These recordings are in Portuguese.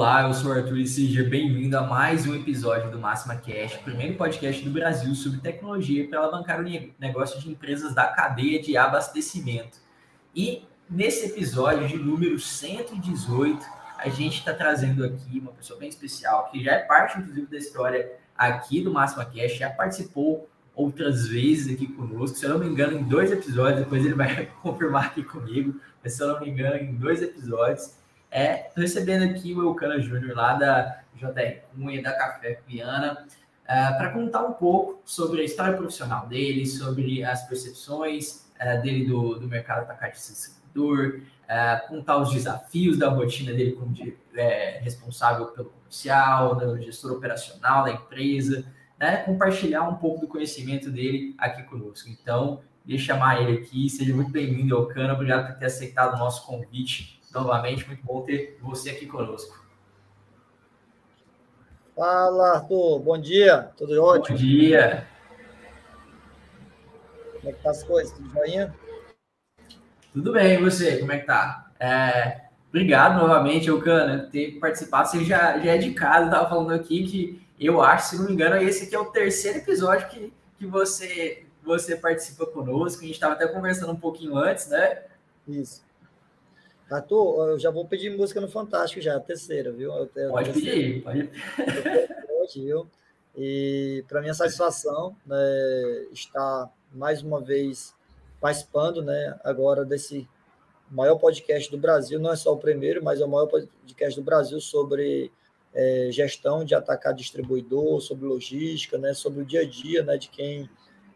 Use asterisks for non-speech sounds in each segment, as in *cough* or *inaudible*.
Olá, eu sou o Arthur e seja bem-vindo a mais um episódio do Máxima Cash, primeiro podcast do Brasil sobre tecnologia para alavancar o negócio de empresas da cadeia de abastecimento. E nesse episódio de número 118, a gente está trazendo aqui uma pessoa bem especial, que já é parte, inclusive, da história aqui do Máxima Cash, já participou outras vezes aqui conosco, se eu não me engano, em dois episódios, depois ele vai *laughs* confirmar aqui comigo, mas se eu não me engano, em dois episódios. É, recebendo aqui o Eucana Júnior, lá da JR Cunha, da Café Piana, é, para contar um pouco sobre a história profissional dele, sobre as percepções é, dele do, do mercado atacadista distribuidor, é, contar os desafios da rotina dele como de, é, responsável pelo comercial, do gestor operacional da empresa, né, compartilhar um pouco do conhecimento dele aqui conosco. Então, deixa chamar ele aqui, seja muito bem-vindo, Eucana, obrigado por ter aceitado o nosso convite novamente, muito bom ter você aqui conosco. Fala, Arthur. Bom dia. Tudo ótimo? Bom dia. Como é que tá as coisas? Tudo joinha? Tudo bem, e você? Como é que tá? É, obrigado novamente, Eucana, por ter participado. Você já, já é de casa, estava falando aqui que eu acho, se não me engano, esse aqui é o terceiro episódio que, que você, você participa conosco. A gente estava até conversando um pouquinho antes, né? Isso. Arthur, eu já vou pedir música no Fantástico já, a terceira, viu? Eu, eu, pode pedir, pode. viu? E para minha satisfação, né, estar mais uma vez participando, né, agora desse maior podcast do Brasil, não é só o primeiro, mas é o maior podcast do Brasil sobre é, gestão de atacar distribuidor, sobre logística, né, sobre o dia a dia, né, de quem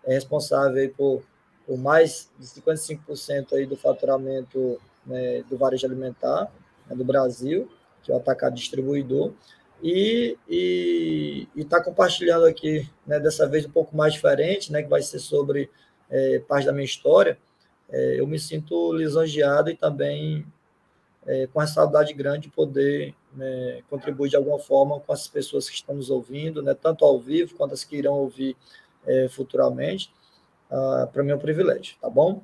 é responsável por, por mais de 55% aí do faturamento né, do varejo alimentar né, do Brasil, que é o atacado distribuidor, e está compartilhando aqui, né, dessa vez um pouco mais diferente, né, que vai ser sobre é, parte da minha história. É, eu me sinto lisonjeado e também é, com a saudade grande de poder né, contribuir de alguma forma com as pessoas que estão nos ouvindo, né, tanto ao vivo quanto as que irão ouvir é, futuramente. Ah, Para mim é um privilégio, tá bom?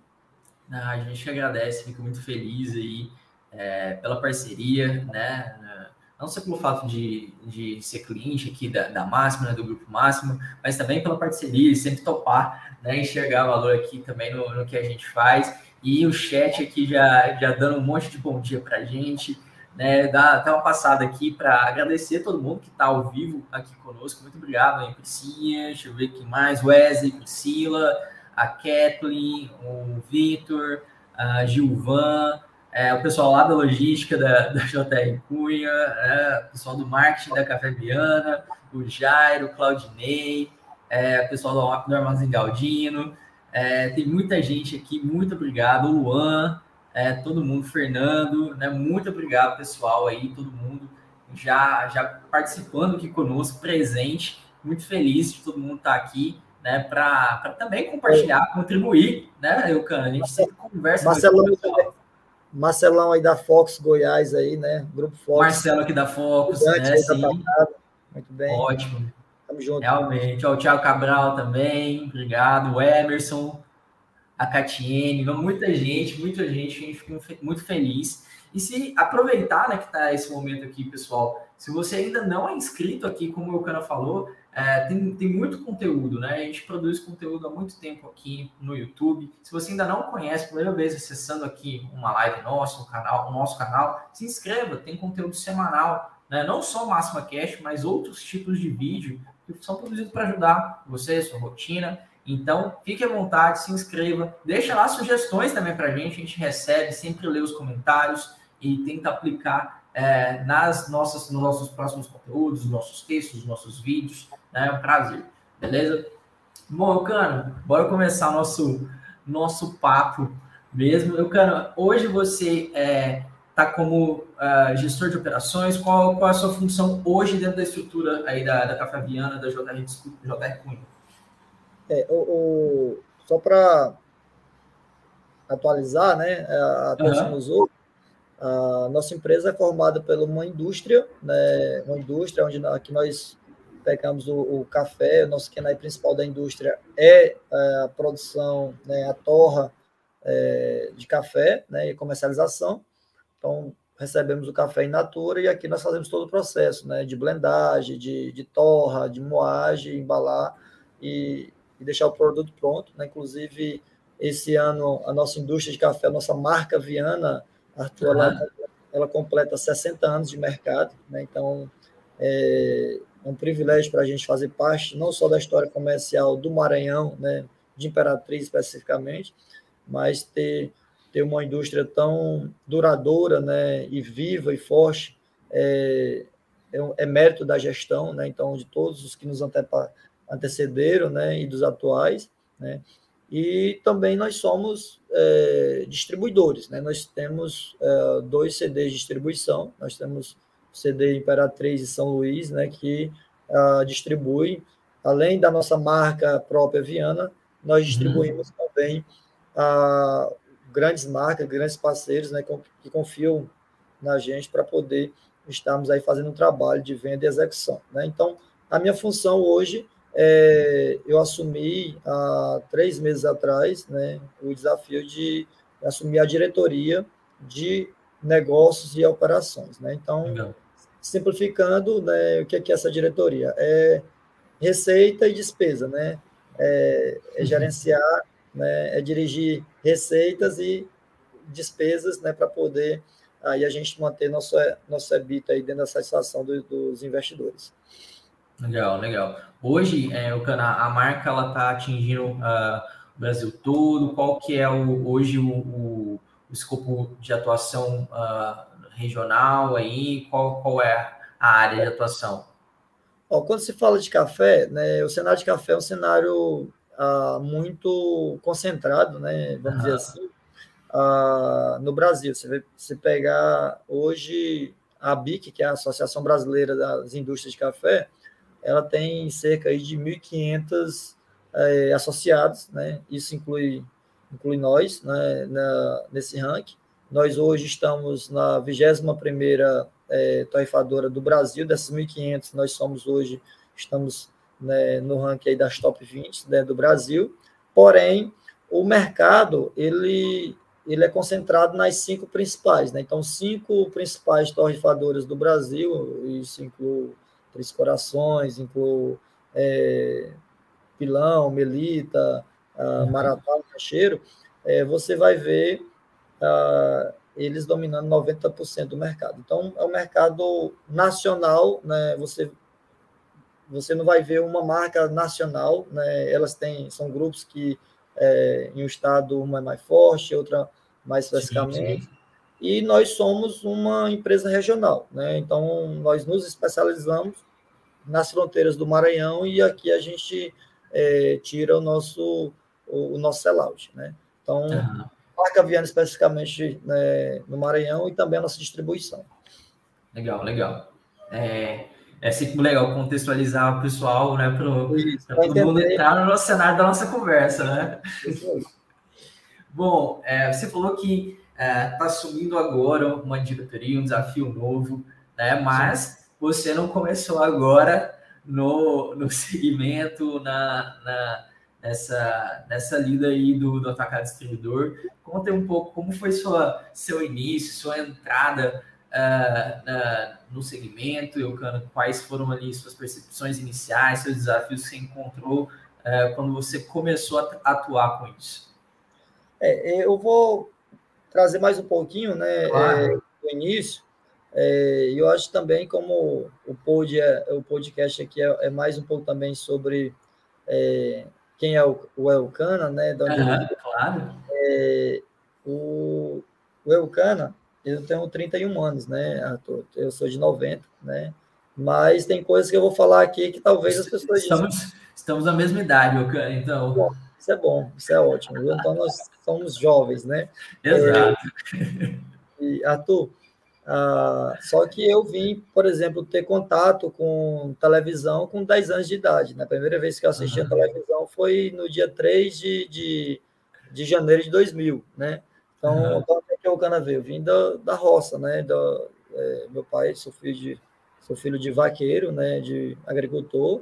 A gente agradece, fica muito feliz aí é, pela parceria, né? Não só pelo fato de, de ser cliente aqui da, da Máxima, né, do Grupo Máximo, mas também pela parceria e sempre topar, né? Enxergar valor aqui também no, no que a gente faz. E o chat aqui já, já dando um monte de bom dia para a gente. Né, dá até uma passada aqui para agradecer todo mundo que está ao vivo aqui conosco. Muito obrigado, hein, Priscinha, deixa eu ver quem mais, Wesley, Priscila, a Kathleen, o Vitor, a Gilvan, é, o pessoal lá da logística da, *laughs* da JR Cunha, é, o pessoal do marketing da Café Viana, o Jairo, o Claudinei, é, o pessoal do, do Armazém Galdino, é, tem muita gente aqui, muito obrigado, o Luan, é, todo mundo, Fernando, né, muito obrigado, pessoal aí, todo mundo já, já participando aqui conosco, presente, muito feliz de todo mundo estar aqui né, para também compartilhar, é. contribuir, né, Eucana? A gente sempre conversa Marcelão, muito Marcelão aí da Fox Goiás aí, né? Grupo Fox. Marcelo aqui da Fox, né? Sim. Muito bem. Ótimo. Tamo junto. Realmente. Ó, o Thiago Cabral também, obrigado. O Emerson, a Catiene, muita gente, muita gente, a gente fica muito feliz. E se aproveitar, né, que está esse momento aqui, pessoal, se você ainda não é inscrito aqui, como o Eucana falou, é, tem, tem muito conteúdo, né? A gente produz conteúdo há muito tempo aqui no YouTube. Se você ainda não conhece, primeira vez acessando aqui uma live nossa, um canal, o nosso canal, se inscreva, tem conteúdo semanal, né? Não só Máxima Cash, mas outros tipos de vídeo que são produzidos para ajudar você, sua rotina. Então, fique à vontade, se inscreva, deixa lá sugestões também para a gente, a gente recebe, sempre lê os comentários e tenta aplicar é, nas nossas, nos nossos próximos conteúdos, nossos textos, nossos vídeos. Né? É um prazer, beleza? Bom, Cano, bora começar nosso, nosso papo mesmo. Eu, Cano, hoje você está é, tá como uh, gestor de operações. Qual, qual é a sua função hoje dentro da estrutura aí da, da Café Viana, da JR, JR Cunha? É, o, o só para atualizar, né, a atenção uhum. nos outros, a nossa empresa é formada por uma indústria, né, uma indústria onde aqui nós pegamos o, o café, o nosso canal principal da indústria é, é a produção, né, a torra é, de café né, e comercialização. Então, recebemos o café in natura e aqui nós fazemos todo o processo, né, de blendagem, de, de torra, de moagem, embalar e, e deixar o produto pronto, né? Inclusive esse ano a nossa indústria de café, a nossa marca Viana, Arthur, uhum. ela, ela, completa 60 anos de mercado, né? Então é, um privilégio para a gente fazer parte não só da história comercial do Maranhão, né, de Imperatriz especificamente, mas ter, ter uma indústria tão duradoura né, e viva e forte é, é, é mérito da gestão, né, então, de todos os que nos antecederam né, e dos atuais. Né, e também nós somos é, distribuidores, né, nós temos é, dois CDs de distribuição, nós temos CD Imperatriz e São Luís, né, que uh, distribui, além da nossa marca própria Viana, nós distribuímos uhum. também uh, grandes marcas, grandes parceiros né, que confiam na gente para poder estarmos aí fazendo um trabalho de venda e execução. Né? Então, a minha função hoje é, eu assumi há três meses atrás né, o desafio de assumir a diretoria de negócios e operações. Né? Então, Legal. simplificando, né, o que é, que é essa diretoria? É receita e despesa, né? É, é uhum. gerenciar, né, é dirigir receitas e despesas né, para poder aí a gente manter nosso, nosso EBITDA aí dentro da satisfação do, dos investidores. Legal, legal. Hoje, é, o a marca ela está atingindo uh, o Brasil todo. Qual que é o, hoje o, o o escopo de atuação uh, regional aí? Qual, qual é a área de atuação? Ó, quando se fala de café, né, o cenário de café é um cenário uh, muito concentrado, né, vamos uhum. dizer assim, no Brasil. Você vai se pegar hoje a BIC, que é a Associação Brasileira das Indústrias de Café, ela tem cerca de 1.500 é, associados, né? Isso inclui inclui nós né, na, nesse ranking. Nós hoje estamos na 21ª é, tarifadora do Brasil, dessas 1.500, nós somos hoje, estamos né, no ranking das top 20 né, do Brasil, porém, o mercado, ele, ele é concentrado nas cinco principais, né? então, cinco principais tarifadoras do Brasil, isso inclui Três Corações, inclui é, Pilão, Melita, uh, Maratá, Cacheiro, é, você vai ver uh, eles dominando 90% do mercado. Então, é um mercado nacional, né? Você, você não vai ver uma marca nacional, né? Elas têm, são grupos que é, em um estado uma é mais forte, outra mais especificamente. E nós somos uma empresa regional, né? Então, nós nos especializamos nas fronteiras do Maranhão e aqui a gente é, tira o nosso o, o nosso sellout, né? Então, uhum. marca Viana especificamente né, no Maranhão e também a nossa distribuição. Legal, legal. É, é sempre legal contextualizar o pessoal, né, para todo mundo entrar no nosso cenário da nossa conversa, né? *laughs* Bom, é, você falou que está é, tá assumindo agora uma diretoria, um desafio novo, né? Mas você não começou agora no, no *laughs* segmento, na, na nessa, nessa lida aí do, do atacado distribuidor. Conta um pouco como foi sua, seu início, sua entrada uh, na, no segmento, Eucana, quais foram ali suas percepções iniciais, seus desafios que você encontrou uh, quando você começou a atuar com isso? É, eu vou trazer mais um pouquinho, né, claro. é, do início, é, eu acho também como o, pod, é, o podcast aqui é, é mais um pouco também sobre é, quem é o, o Elcana, né? De onde uhum, claro. É, o, o Elcana, eu tenho 31 anos, né, Arthur? Eu sou de 90, né? Mas tem coisas que eu vou falar aqui que talvez as pessoas estamos, dizem. Estamos na mesma idade, Elcana, então. Bom, isso é bom, isso é ótimo. Então nós somos jovens, né? Exato. É, e, Arthur, ah, só que eu vim, por exemplo, ter contato com televisão com 10 anos de idade. Na né? primeira vez que eu assisti uhum. a televisão foi no dia 3 de, de, de janeiro de 2000, né? Então, uhum. como é que o Cana veio? Eu vim da, da roça, né? Da, é, meu pai, sou filho, de, sou filho de vaqueiro, né? De agricultor.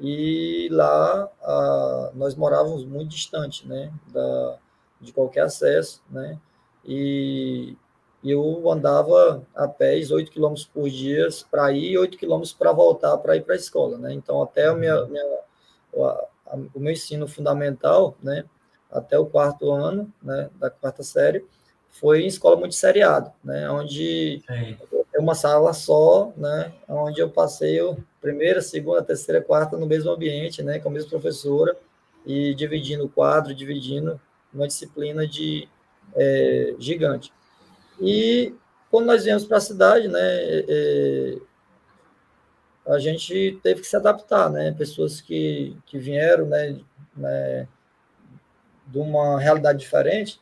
E lá ah, nós morávamos muito distante, né? Da, de qualquer acesso, né? E eu andava a pé 8 quilômetros por dia para ir e 8 quilômetros para voltar para ir para a escola, né? Então, até a minha, minha a, a, o meu ensino fundamental, né, até o quarto ano, né, da quarta série, foi em escola muito seriado, né, onde é uma sala só, né, onde eu passei a primeira, segunda, terceira, quarta no mesmo ambiente, né, com a mesma professora e dividindo o quadro, dividindo uma disciplina de é, gigante. E quando nós viemos para a cidade, né, é, a gente teve que se adaptar, né? Pessoas que, que vieram, né, né de uma realidade diferente,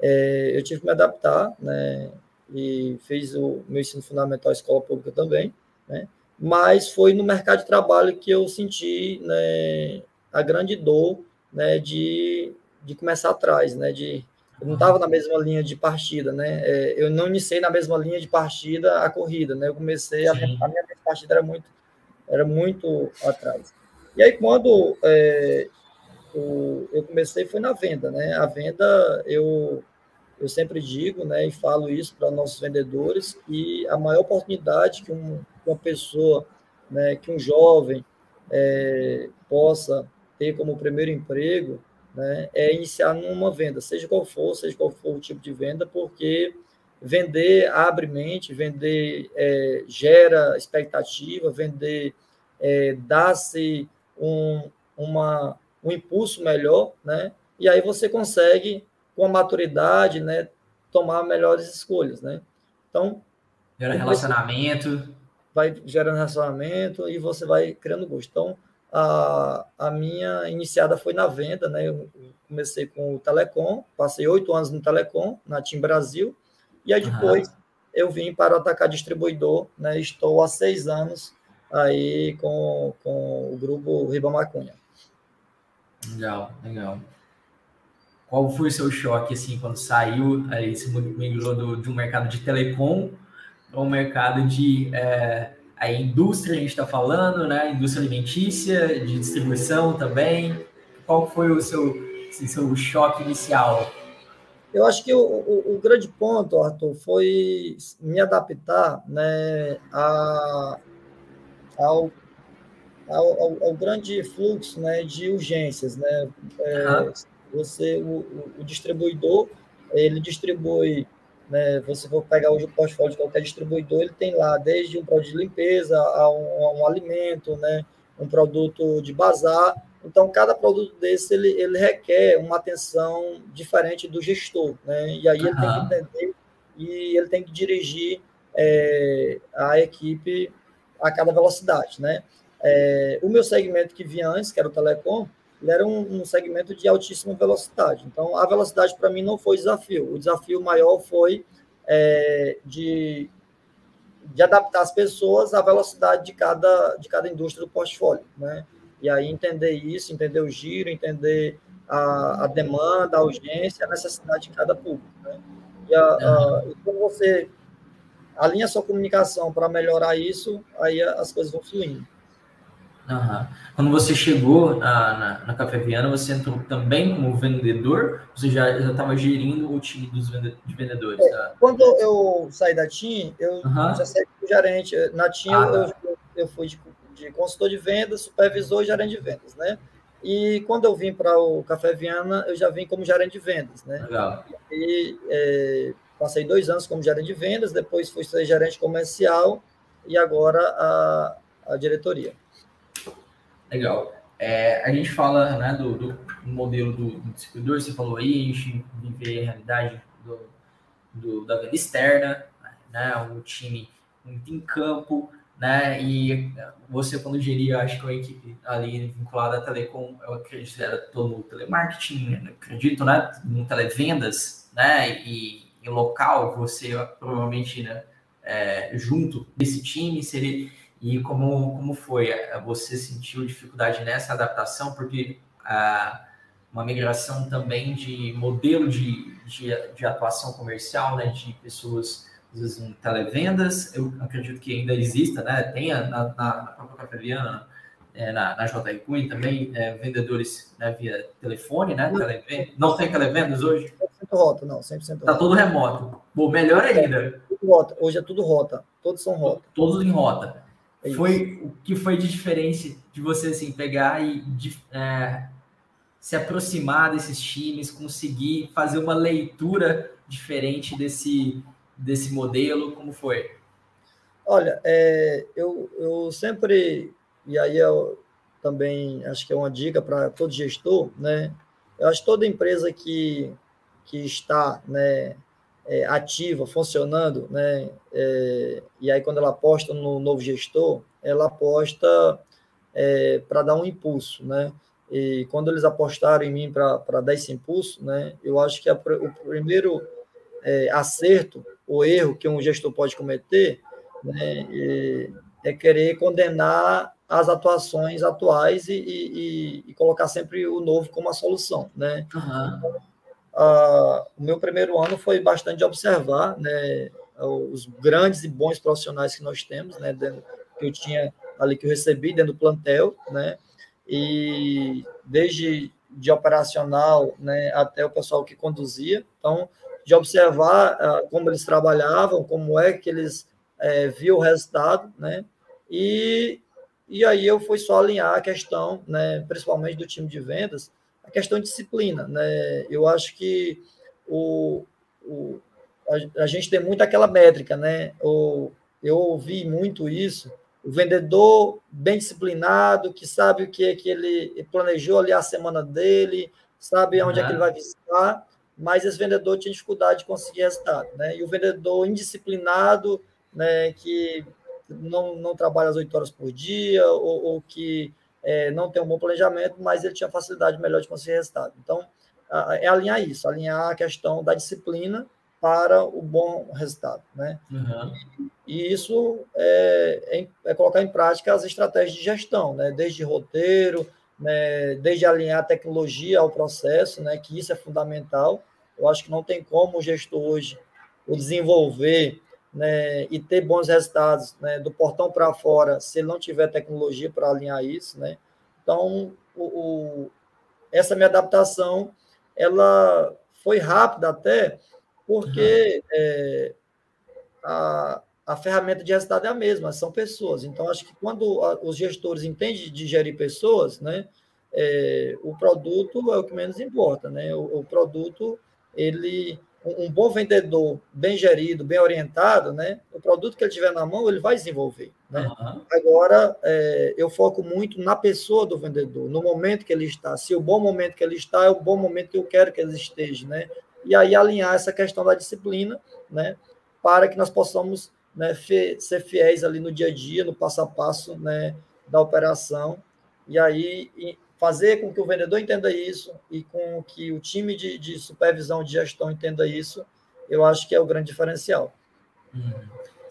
é, eu tive que me adaptar, né? E fiz o meu ensino fundamental escola pública também, né? Mas foi no mercado de trabalho que eu senti, né, a grande dor, né, de, de começar atrás, né, de eu não estava na mesma linha de partida, né? É, eu não iniciei na mesma linha de partida a corrida, né? Eu comecei, a, a, minha partida era muito, era muito atrás. E aí, quando é, eu, eu comecei, foi na venda, né? A venda, eu, eu sempre digo, né? E falo isso para nossos vendedores, que a maior oportunidade que um, uma pessoa, né? Que um jovem é, possa ter como primeiro emprego né, é iniciar numa venda, seja qual for, seja qual for o tipo de venda, porque vender abre mente, vender é, gera expectativa, vender é, dá-se um, uma, um impulso melhor, né? E aí você consegue, com a maturidade, né, tomar melhores escolhas, né? Então... Gera relacionamento. Vai gerando relacionamento e você vai criando gosto. Então, a, a minha iniciada foi na venda, né? Eu comecei com o Telecom, passei oito anos no Telecom, na Tim Brasil, e aí depois uhum. eu vim para o Atacar Distribuidor, né? Estou há seis anos aí com, com o grupo Riba Macunha. Legal, legal. Qual foi o seu choque, assim, quando saiu, aí você migrou do, um mercado de telecom para um mercado de... É a indústria a gente está falando, né? Indústria alimentícia, de distribuição também. Qual foi o seu, assim, seu choque inicial? Eu acho que o, o, o, grande ponto, Arthur, foi me adaptar né, a, ao, ao, ao, grande fluxo né, de urgências. Né? É, Você, o, o distribuidor, ele distribui né? Você for pegar hoje o portfólio de qualquer distribuidor, ele tem lá desde um produto de limpeza a um, a um alimento, né? um produto de bazar. Então, cada produto desse ele, ele requer uma atenção diferente do gestor, né? E aí ele tem que entender e ele tem que dirigir é, a equipe a cada velocidade, né? É, o meu segmento que vinha antes, que era o telecom, ele era um, um segmento de altíssima velocidade. Então, a velocidade para mim não foi desafio. O desafio maior foi é, de, de adaptar as pessoas à velocidade de cada, de cada indústria do portfólio. Né? E aí entender isso, entender o giro, entender a, a demanda, a urgência, a necessidade de cada público. Né? E, a, a, e quando você alinha sua comunicação para melhorar isso, aí as coisas vão fluindo. Uhum. Quando você chegou na, na, na, Café Viana, você entrou também como vendedor? Você já estava gerindo o time dos vende, de vendedores? Tá? Quando eu saí da TIM, eu uhum. já saí como gerente. Na TIM, ah, eu, tá. eu, eu, fui de, de, consultor de vendas, supervisor e gerente de vendas, né? E quando eu vim para o Café Viana, eu já vim como gerente de vendas, né? Legal. E é, passei dois anos como gerente de vendas, depois fui ser gerente comercial e agora a, a diretoria. Legal. É, a gente fala né, do, do modelo do, do, distribuidor, você falou aí, a gente vive a realidade do, do, da venda externa, né, um time muito em campo, né, e você quando geria, acho que a equipe ali vinculada à Telecom, eu acredito era todo no telemarketing, né, acredito, né, no televendas, né, e em local, você provavelmente, né, é, junto desse time, seria e como, como foi? Você sentiu dificuldade nessa adaptação? Porque ah, uma migração também de modelo de, de, de, atuação comercial, né, de pessoas, às vezes, em televendas, eu acredito que ainda exista, né? Tem na, na, na própria Cafeliana, é, na, na JR Queen também, é, vendedores né, via telefone, né? Não tem televendas hoje? rota, não, 100% rota. Tá tudo remoto. Bom, melhor ainda. Rota. Hoje é tudo rota. Todos são rota. Todos em rota. É foi o que foi de diferente de você assim pegar e de, é, se aproximar desses times, conseguir fazer uma leitura diferente desse, desse modelo? Como foi? Olha, é, eu, eu sempre, e aí eu também acho que é uma dica para todo gestor, né? Eu acho que toda empresa que, que está né, é, ativa, funcionando, né? É, e aí quando ela aposta no novo gestor, ela aposta é, para dar um impulso, né? E quando eles apostaram em mim para dar esse impulso, né, eu acho que a, o primeiro é, acerto ou erro que um gestor pode cometer né, é, querer condenar as atuações atuais e, e, e, colocar sempre o novo como a solução, né? Uhum. O meu primeiro ano foi bastante observar, né, os grandes e bons profissionais que nós temos, né, que eu tinha ali que eu recebi dentro do plantel, né, e desde de operacional né, até o pessoal que conduzia. Então, de observar uh, como eles trabalhavam, como é que eles é, viam o resultado, né? E, e aí eu fui só alinhar a questão, né, principalmente do time de vendas, a questão de disciplina, né? Eu acho que o, o a, a gente tem muito aquela métrica, né? O, eu ouvi muito isso, o vendedor bem disciplinado, que sabe o que é que ele planejou ali a semana dele, sabe onde uhum. é que ele vai visitar, mas esse vendedor tinha dificuldade de conseguir resultado, né? E o vendedor indisciplinado, né, que não, não trabalha as oito horas por dia, ou, ou que é, não tem um bom planejamento, mas ele tinha facilidade melhor de conseguir resultado. Então, é alinhar isso, alinhar a questão da disciplina para o bom resultado, né? Uhum. E isso é, é, é, colocar em prática as estratégias de gestão, né? Desde roteiro, né? desde alinhar a tecnologia ao processo, né? Que isso é fundamental. Eu acho que não tem como o gestor hoje o desenvolver né, e ter bons resultados né, do portão para fora se ele não tiver tecnologia para alinhar isso, né? Então, o, o, essa minha adaptação, ela foi rápida até, porque uhum. é, a, a ferramenta de resultado é a mesma, são pessoas. Então, acho que quando os gestores entendem de gerir pessoas, né, é, o produto é o que menos importa, né? O, o produto, ele, um, um, bom vendedor, bem gerido, bem orientado, né? O produto que ele tiver na mão, ele vai desenvolver, né? Uhum. Agora, é, eu foco muito na pessoa do vendedor, no momento que ele está. Se o bom momento que ele está é o bom momento que eu quero que ele esteja, né? e aí alinhar essa questão da disciplina, né, para que nós possamos né, ser fiéis ali no dia a dia, no passo a passo né, da operação, e aí fazer com que o vendedor entenda isso e com que o time de, de supervisão de gestão entenda isso, eu acho que é o grande diferencial. Hum.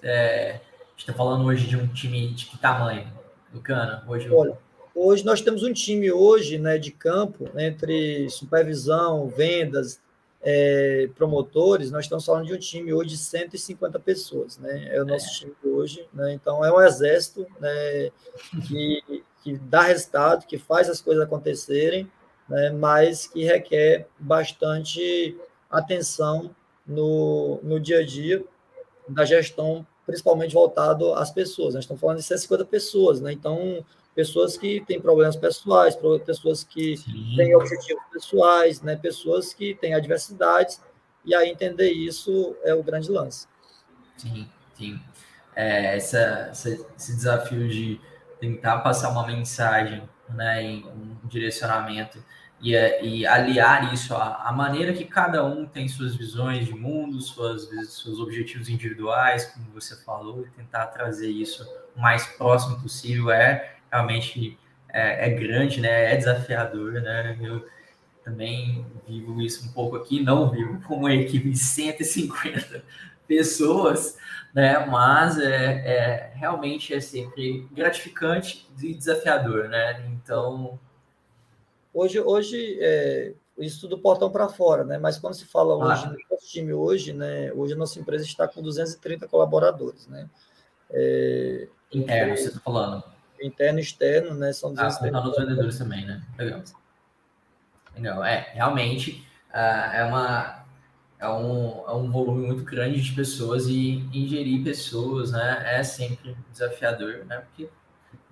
É, a gente está falando hoje de um time de que tamanho, Lucana? Hoje, Olha, hoje nós temos um time hoje né, de campo, entre supervisão, vendas, é, promotores, nós estamos falando de um time hoje de 150 pessoas, né? É o nosso é. time hoje, né? Então é um exército né, que, que dá resultado, que faz as coisas acontecerem, né, mas que requer bastante atenção no, no dia a dia da gestão, principalmente voltado às pessoas. Nós estamos falando de 150 pessoas, né? Então pessoas que têm problemas pessoais, pessoas que Sim. têm objetivos pessoais, né? pessoas que têm adversidades, e aí entender isso é o grande lance. Sim, sim. É, essa, essa, esse desafio de tentar passar uma mensagem, né, um direcionamento e, e aliar isso à, à, maneira que cada um tem suas visões de mundo, suas, seus objetivos individuais, como você falou, e tentar trazer isso o mais próximo possível é realmente é, é, grande, né? É desafiador, né? Eu também vivo isso um pouco aqui, não vivo com uma equipe de 150 pessoas, né? Mas é, é realmente é sempre gratificante e desafiador, né? Então hoje, hoje é, isso do portão para fora, né? Mas quando se fala hoje ah. no nosso time hoje, né? Hoje a nossa empresa está com 230 colaboradores, né? É, Interno, você está falando? interno e externo, né? São ah, contando os vendedores também, né? Legal. Legal. É, realmente uh, é uma é um, é um volume muito grande de pessoas e ingerir pessoas, né, é sempre desafiador, né, porque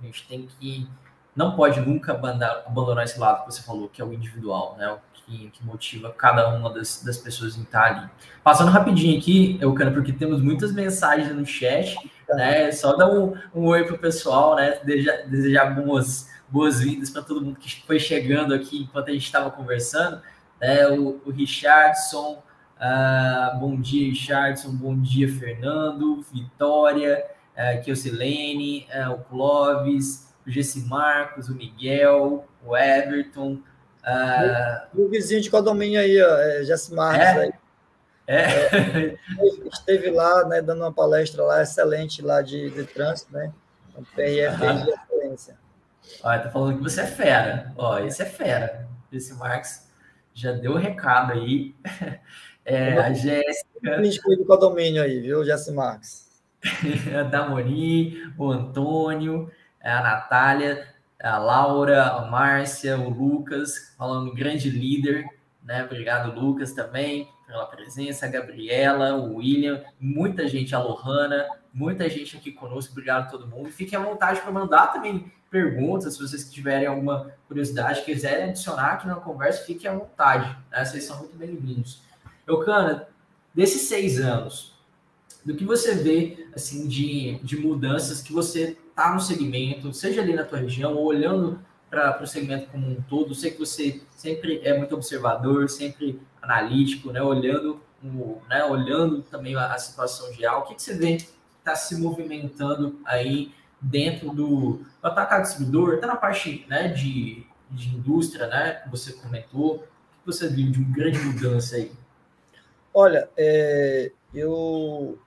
a gente tem que, não pode nunca abandonar, abandonar esse lado que você falou, que é o individual, né, o que, que motiva cada uma das, das pessoas em estar ali. Passando rapidinho aqui, eu quero, porque temos muitas mensagens no chat, né, só dar um, um oi pro pessoal, né, desejar, desejar boas boas-vindas para todo mundo que foi chegando aqui enquanto a gente estava conversando, né, o, o Richardson, Uh, bom dia, Richardson. Bom dia, Fernando. Vitória, uh, Keusilene, uh, o Clóvis, o Jesse Marcos, o Miguel, o Everton. Uh, o, o vizinho de condomínio aí, ó, é Jesse Marcos. É? Aí. É. é. esteve lá, né, dando uma palestra lá excelente lá de, de trânsito, né? Um PRF de excelência. Olha, tá falando que você é fera. Ó, esse é fera. Jesse Marcos já deu o recado aí. *laughs* É, a Jéssica. do condomínio aí, viu, Jéssica Marques? *laughs* a Damoni, o Antônio, a Natália, a Laura, a Márcia, o Lucas, falando grande líder, né? Obrigado, Lucas, também, pela presença, a Gabriela, o William, muita gente, a Lohana, muita gente aqui conosco, obrigado a todo mundo. Fiquem à vontade para mandar também perguntas, se vocês tiverem alguma curiosidade, quiserem adicionar aqui na conversa, fiquem à vontade, né? Vocês são muito bem-vindos. Eucana, desses seis anos, do que você vê assim de, de mudanças que você está no segmento, seja ali na tua região ou olhando para o segmento como um todo, sei que você sempre é muito observador, sempre analítico, né, olhando, né, olhando também a, a situação geral. O que, que você vê está se movimentando aí dentro do, do atacado distribuidor, está na parte né, de, de indústria, né, que você comentou, o que você viu de uma grande mudança aí? Olha, é, eu,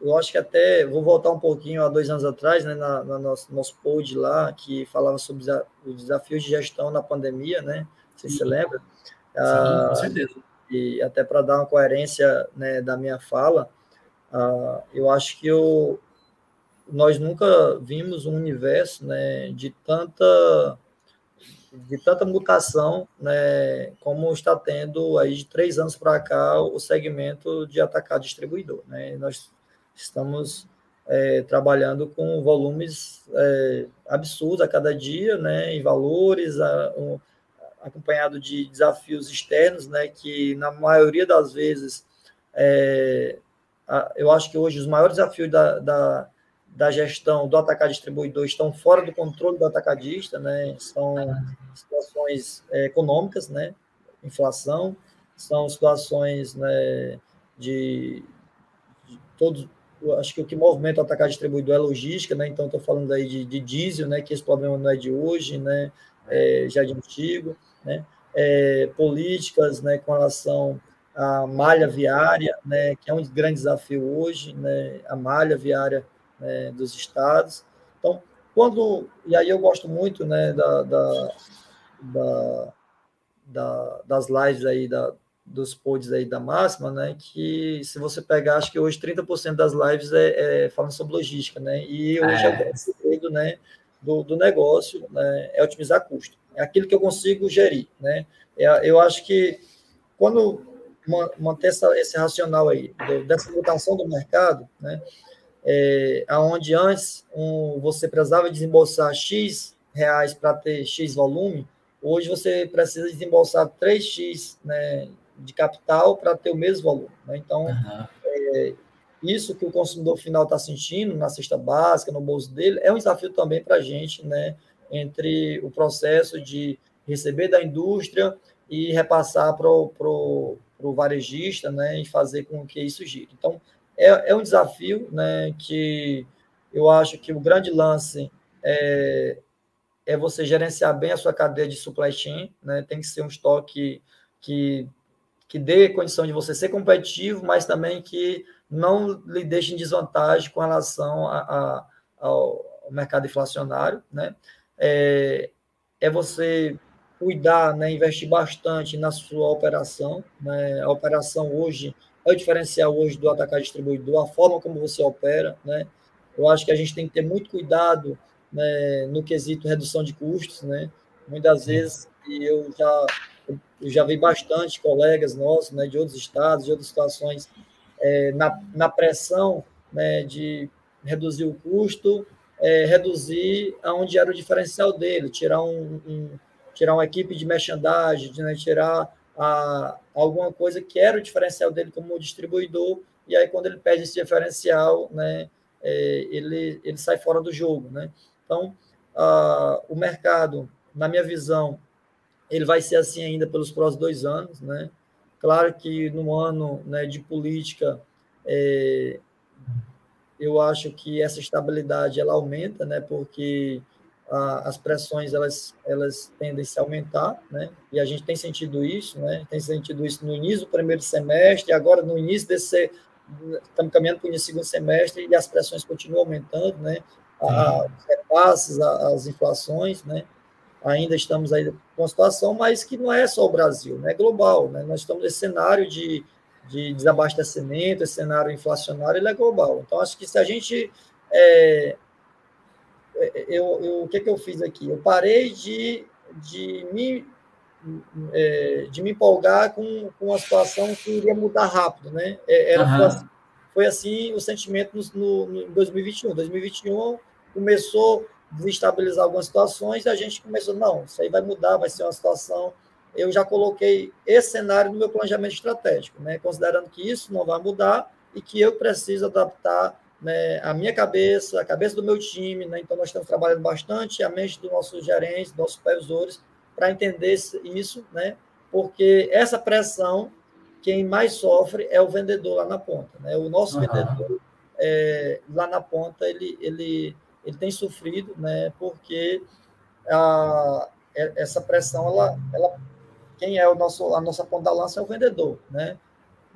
eu acho que até vou voltar um pouquinho há dois anos atrás, né, na, na nosso, nosso pod lá, que falava sobre os desafios de gestão na pandemia, né? Sei se você lembra. Sim, ah, com certeza. E até para dar uma coerência né, da minha fala, ah, eu acho que eu, nós nunca vimos um universo né, de tanta de tanta mutação, né, como está tendo aí de três anos para cá o segmento de atacar distribuidor. Né? Nós estamos é, trabalhando com volumes é, absurdos a cada dia, né, em valores, a, um, acompanhado de desafios externos, né, que na maioria das vezes, é, a, eu acho que hoje os maiores desafios da, da da gestão do atacado distribuidor estão fora do controle do atacadista, né? São situações é, econômicas, né? Inflação, são situações né, de, de todos. Acho que o que movimenta o atacado distribuidor é logística, né? Então estou falando aí de, de, diesel, né? Que esse problema não é de hoje, né? É, já é de antigo, né? É, políticas, né? Com relação à malha viária, né? Que é um grande desafio hoje, né? A malha viária né, dos estados. Então, quando. E aí eu gosto muito né, da, da, da, da das lives aí, da, dos pods aí da máxima, né? Que se você pegar, acho que hoje 30% das lives é, é falando sobre logística, né? E hoje é, é o segredo, né? Do, do negócio né, é otimizar custo. É aquilo que eu consigo gerir, né? É, eu acho que quando manter essa, esse racional aí, dessa mutação do mercado, né? É, onde antes um, você precisava desembolsar X reais para ter X volume, hoje você precisa desembolsar 3X né, de capital para ter o mesmo volume. Né? Então, uhum. é, isso que o consumidor final está sentindo na cesta básica, no bolso dele, é um desafio também para a gente, né, entre o processo de receber da indústria e repassar para o varejista né, e fazer com que isso gire. Então, é, é um desafio né, que eu acho que o grande lance é, é você gerenciar bem a sua cadeia de supply chain, né? tem que ser um estoque que, que dê condição de você ser competitivo, mas também que não lhe deixe em desvantagem com relação a, a, ao, mercado inflacionário. Né? É, é você cuidar, né, investir bastante na sua operação. Né? A operação hoje é o diferencial hoje do atacar distribuidor, a forma como você opera, né? Eu acho que a gente tem que ter muito cuidado né, no quesito redução de custos, né? Muitas vezes, e eu já eu já vi bastante colegas nossos, né, de outros estados, de outras situações, é, na, na pressão né, de reduzir o custo, é, reduzir aonde era o diferencial dele, tirar um, um tirar uma equipe de merchandising, né, tirar a, alguma coisa que era o diferencial dele como distribuidor, e aí quando ele perde esse diferencial, né, é, ele, ele sai fora do jogo. Né? Então, o mercado, na minha visão, ele vai ser assim ainda pelos próximos dois anos. Né? Claro que no ano né, de política, é, eu acho que essa estabilidade ela aumenta, né, porque as pressões elas, elas tendem a se aumentar, né? E a gente tem sentido isso, né? Tem sentido isso no início do primeiro semestre, agora no início desse estamos caminhando para o início do segundo semestre e as pressões continuam aumentando, né? A, os repasses, a, as inflações, né? Ainda estamos aí com uma situação, mas que não é só o Brasil, né? É global, né? Nós estamos nesse cenário de, de desabastecimento, esse cenário inflacionário, ele é global. Então, acho que se a gente é, eu, eu, o que, que eu fiz aqui? Eu parei de, de, me, é, de me empolgar com, com uma situação que iria mudar rápido, né? É, era, uhum. assim, foi assim o sentimento no, no, em 2021. 2021 começou a desestabilizar algumas situações e a gente começou, não, isso aí vai mudar, vai ser uma situação... Eu já coloquei esse cenário no meu planejamento estratégico, né? considerando que isso não vai mudar e que eu preciso adaptar né, a minha cabeça, a cabeça do meu time, né, então nós estamos trabalhando bastante a mente dos nossos gerentes, dos nossos supervisores, para entender isso, né, porque essa pressão, quem mais sofre é o vendedor lá na ponta. Né, o nosso uhum. vendedor é, lá na ponta, ele, ele, ele tem sofrido, né, porque a, essa pressão, ela, ela, quem é o nosso, a nossa ponta da lança é o vendedor, né,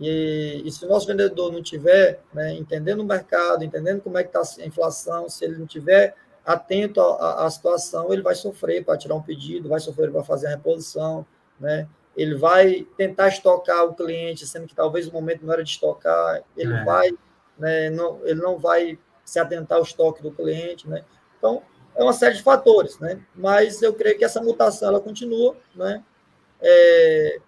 e, e se o nosso vendedor não tiver né, entendendo o mercado, entendendo como é que está a inflação, se ele não tiver atento à, situação, ele vai sofrer para tirar um pedido, vai sofrer para fazer a reposição, né? Ele vai tentar estocar o cliente, sendo que talvez o momento não era de estocar, ele é. vai, né, não, ele não vai se atentar ao estoque do cliente, né? Então, é uma série de fatores, né? Mas eu creio que essa mutação ela continua, né? É,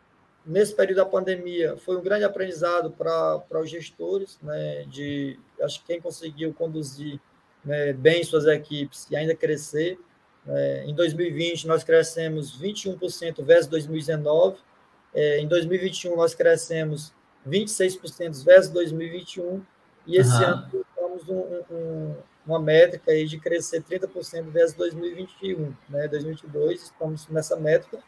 nesse período da pandemia foi um grande aprendizado para os gestores, né, de acho que quem conseguiu conduzir né, bem suas equipes e ainda crescer. É, em 2020 nós crescemos 21% versus 2019, é, em 2021 nós crescemos 26% versus 2021 e esse uhum. ano temos um, um, uma métrica aí de crescer 30% versus 2021, né, 2022 estamos nessa métrica.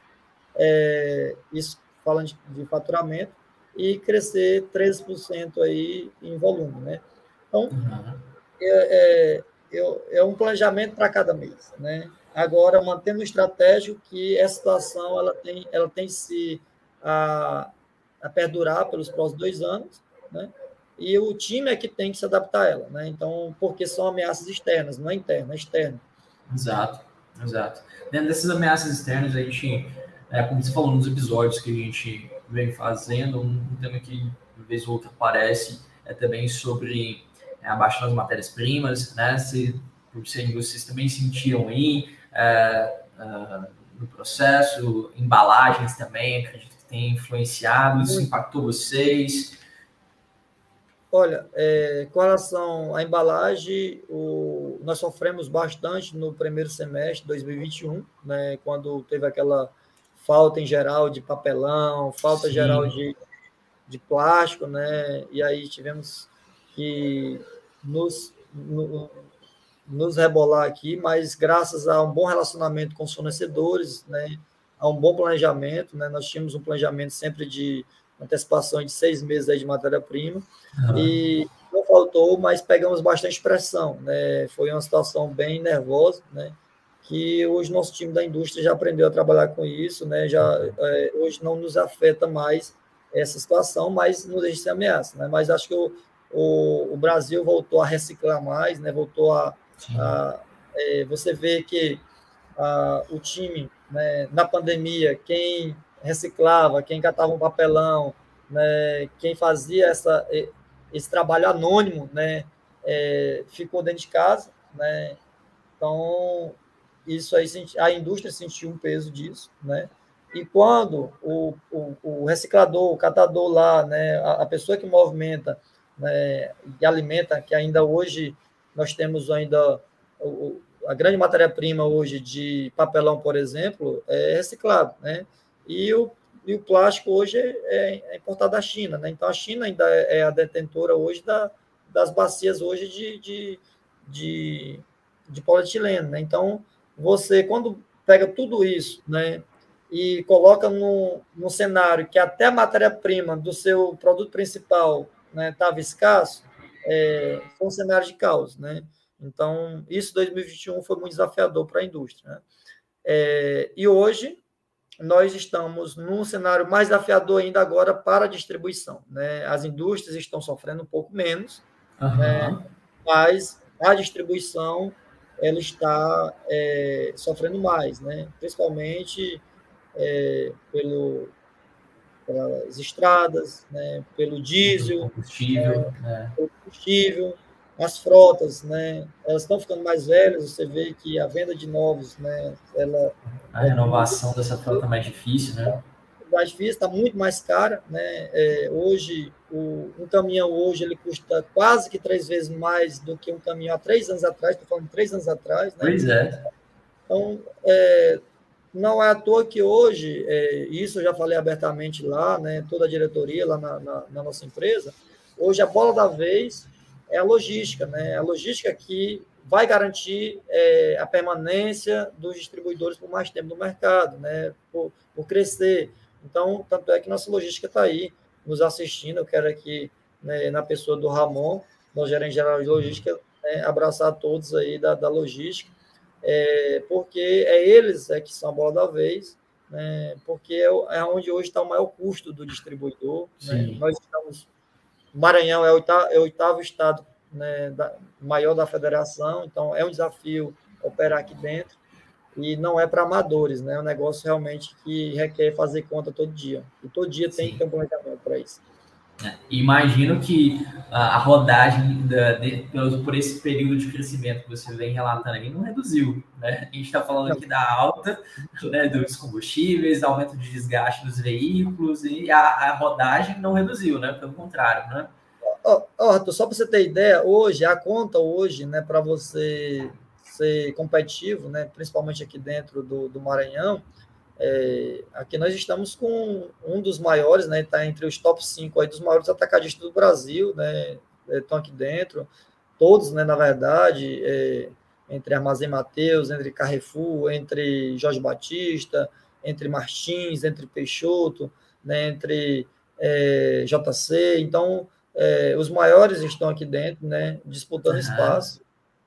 É, isso falando de, faturamento, e crescer 13% aí em volume, né? Então, uhum. é, é, é, um planejamento para cada mês, né? Agora, mantendo o estratégico que essa situação ela tem, ela tem se a, a perdurar pelos próximos dois anos, né? E o time é que tem que se adaptar a ela, né? Então, porque são ameaças externas, não é interna, é externa. Exato, exato. Dentro dessas ameaças externas, a gente é, como você falou nos episódios que a gente vem fazendo, um, tema que de vez ou outra aparece é também sobre é, a baixa das matérias-primas, né? Se, vocês também sentiam aí é, é, no processo, embalagens também, acredito que tem influenciado, isso impactou vocês? Olha, é, com relação à embalagem, o, nós sofremos bastante no primeiro semestre de 2021, né, quando teve aquela falta em geral de papelão, falta Sim. geral de, de plástico, né? E aí tivemos que nos, no, nos rebolar aqui, mas graças a um bom relacionamento com os fornecedores, né? A um bom planejamento, né? Nós tínhamos um planejamento sempre de antecipação de seis meses de matéria-prima uhum. e não faltou, mas pegamos bastante pressão, né? Foi uma situação bem nervosa, né? Que hoje nosso time da indústria já aprendeu a trabalhar com isso, né? Já é, hoje não nos afeta mais essa situação, mas nos deixa sem ameaça, né? Mas acho que o, o, o, Brasil voltou a reciclar mais, né? Voltou a, a é, você vê que a, o time, né? Na pandemia, quem reciclava, quem catava um papelão, né? Quem fazia essa esse trabalho anônimo, né? É, ficou dentro de casa, né? Então isso aí a indústria sentiu um peso disso, né? E quando o, o, o reciclador, o catador lá, né, a, a pessoa que movimenta né, e alimenta, que ainda hoje nós temos ainda o, a grande matéria-prima hoje de papelão, por exemplo, é reciclado, né? E o, e o plástico hoje é, é importado da China, né? Então a China ainda é, é a detentora hoje da, das bacias hoje de, de, de, de polietileno, né? Então você quando pega tudo isso, né? E coloca no, cenário que até a matéria-prima do seu produto principal estava né, escasso, é, foi um cenário de caos, né? Então, isso 2021 foi muito desafiador para a indústria. Né? É, e hoje, nós estamos num cenário mais desafiador ainda agora para a distribuição. Né? As indústrias estão sofrendo um pouco menos, uhum. né? mas a distribuição ela está é, sofrendo mais, né? principalmente é, pelo, pelas estradas, né? pelo diesel, combustível, é, pelo combustível as frotas, né, elas estão ficando mais velhas, você vê que a venda de novos, né, ela... A renovação é dessa frota é mais difícil, né? Mais difícil, está muito mais cara, né, é, hoje, o, um caminhão hoje, ele custa quase que três vezes mais do que um caminhão há três anos atrás, estou falando três anos atrás, né? Pois é. Então, é, não é à toa que hoje, é, isso eu já falei abertamente lá, né, toda a diretoria lá na, na, na nossa empresa, hoje a bola da vez é a logística, né? A logística que vai garantir é, a permanência dos distribuidores por mais tempo no mercado, né? Por, por crescer. Então, tanto é que nossa logística está aí nos assistindo. Eu quero aqui, né, na pessoa do Ramon, nosso gerente geral de logística, né, abraçar todos aí da, da logística, é, porque é eles é, que são a bola da vez, né, porque é, é onde hoje está o maior custo do distribuidor. Né? Nós estamos Maranhão é o oitavo, é o oitavo estado né, da, maior da federação, então é um desafio operar aqui dentro e não é para amadores, né? É um negócio realmente que requer fazer conta todo dia. E todo dia tem Sim. que ter um planejamento para isso. É, imagino que a, a rodagem da, de, por esse período de crescimento que você vem relatando aí não reduziu, né? A gente está falando aqui da alta né, dos combustíveis, aumento de desgaste dos veículos e a, a rodagem não reduziu, né? Pelo contrário, né? Oh, oh, só para você ter ideia, hoje, a conta hoje, né, para você ser competitivo, né, principalmente aqui dentro do, do Maranhão, é, aqui nós estamos com um dos maiores, né? Está entre os top 5 aí dos maiores atacadistas do Brasil, né? Estão aqui dentro, todos, né? Na verdade, é, entre Armazém Mateus, entre Carrefour, entre Jorge Batista, entre Martins, entre Peixoto, né? entre é, JC. Então, é, os maiores estão aqui dentro, né? Disputando uhum. espaço.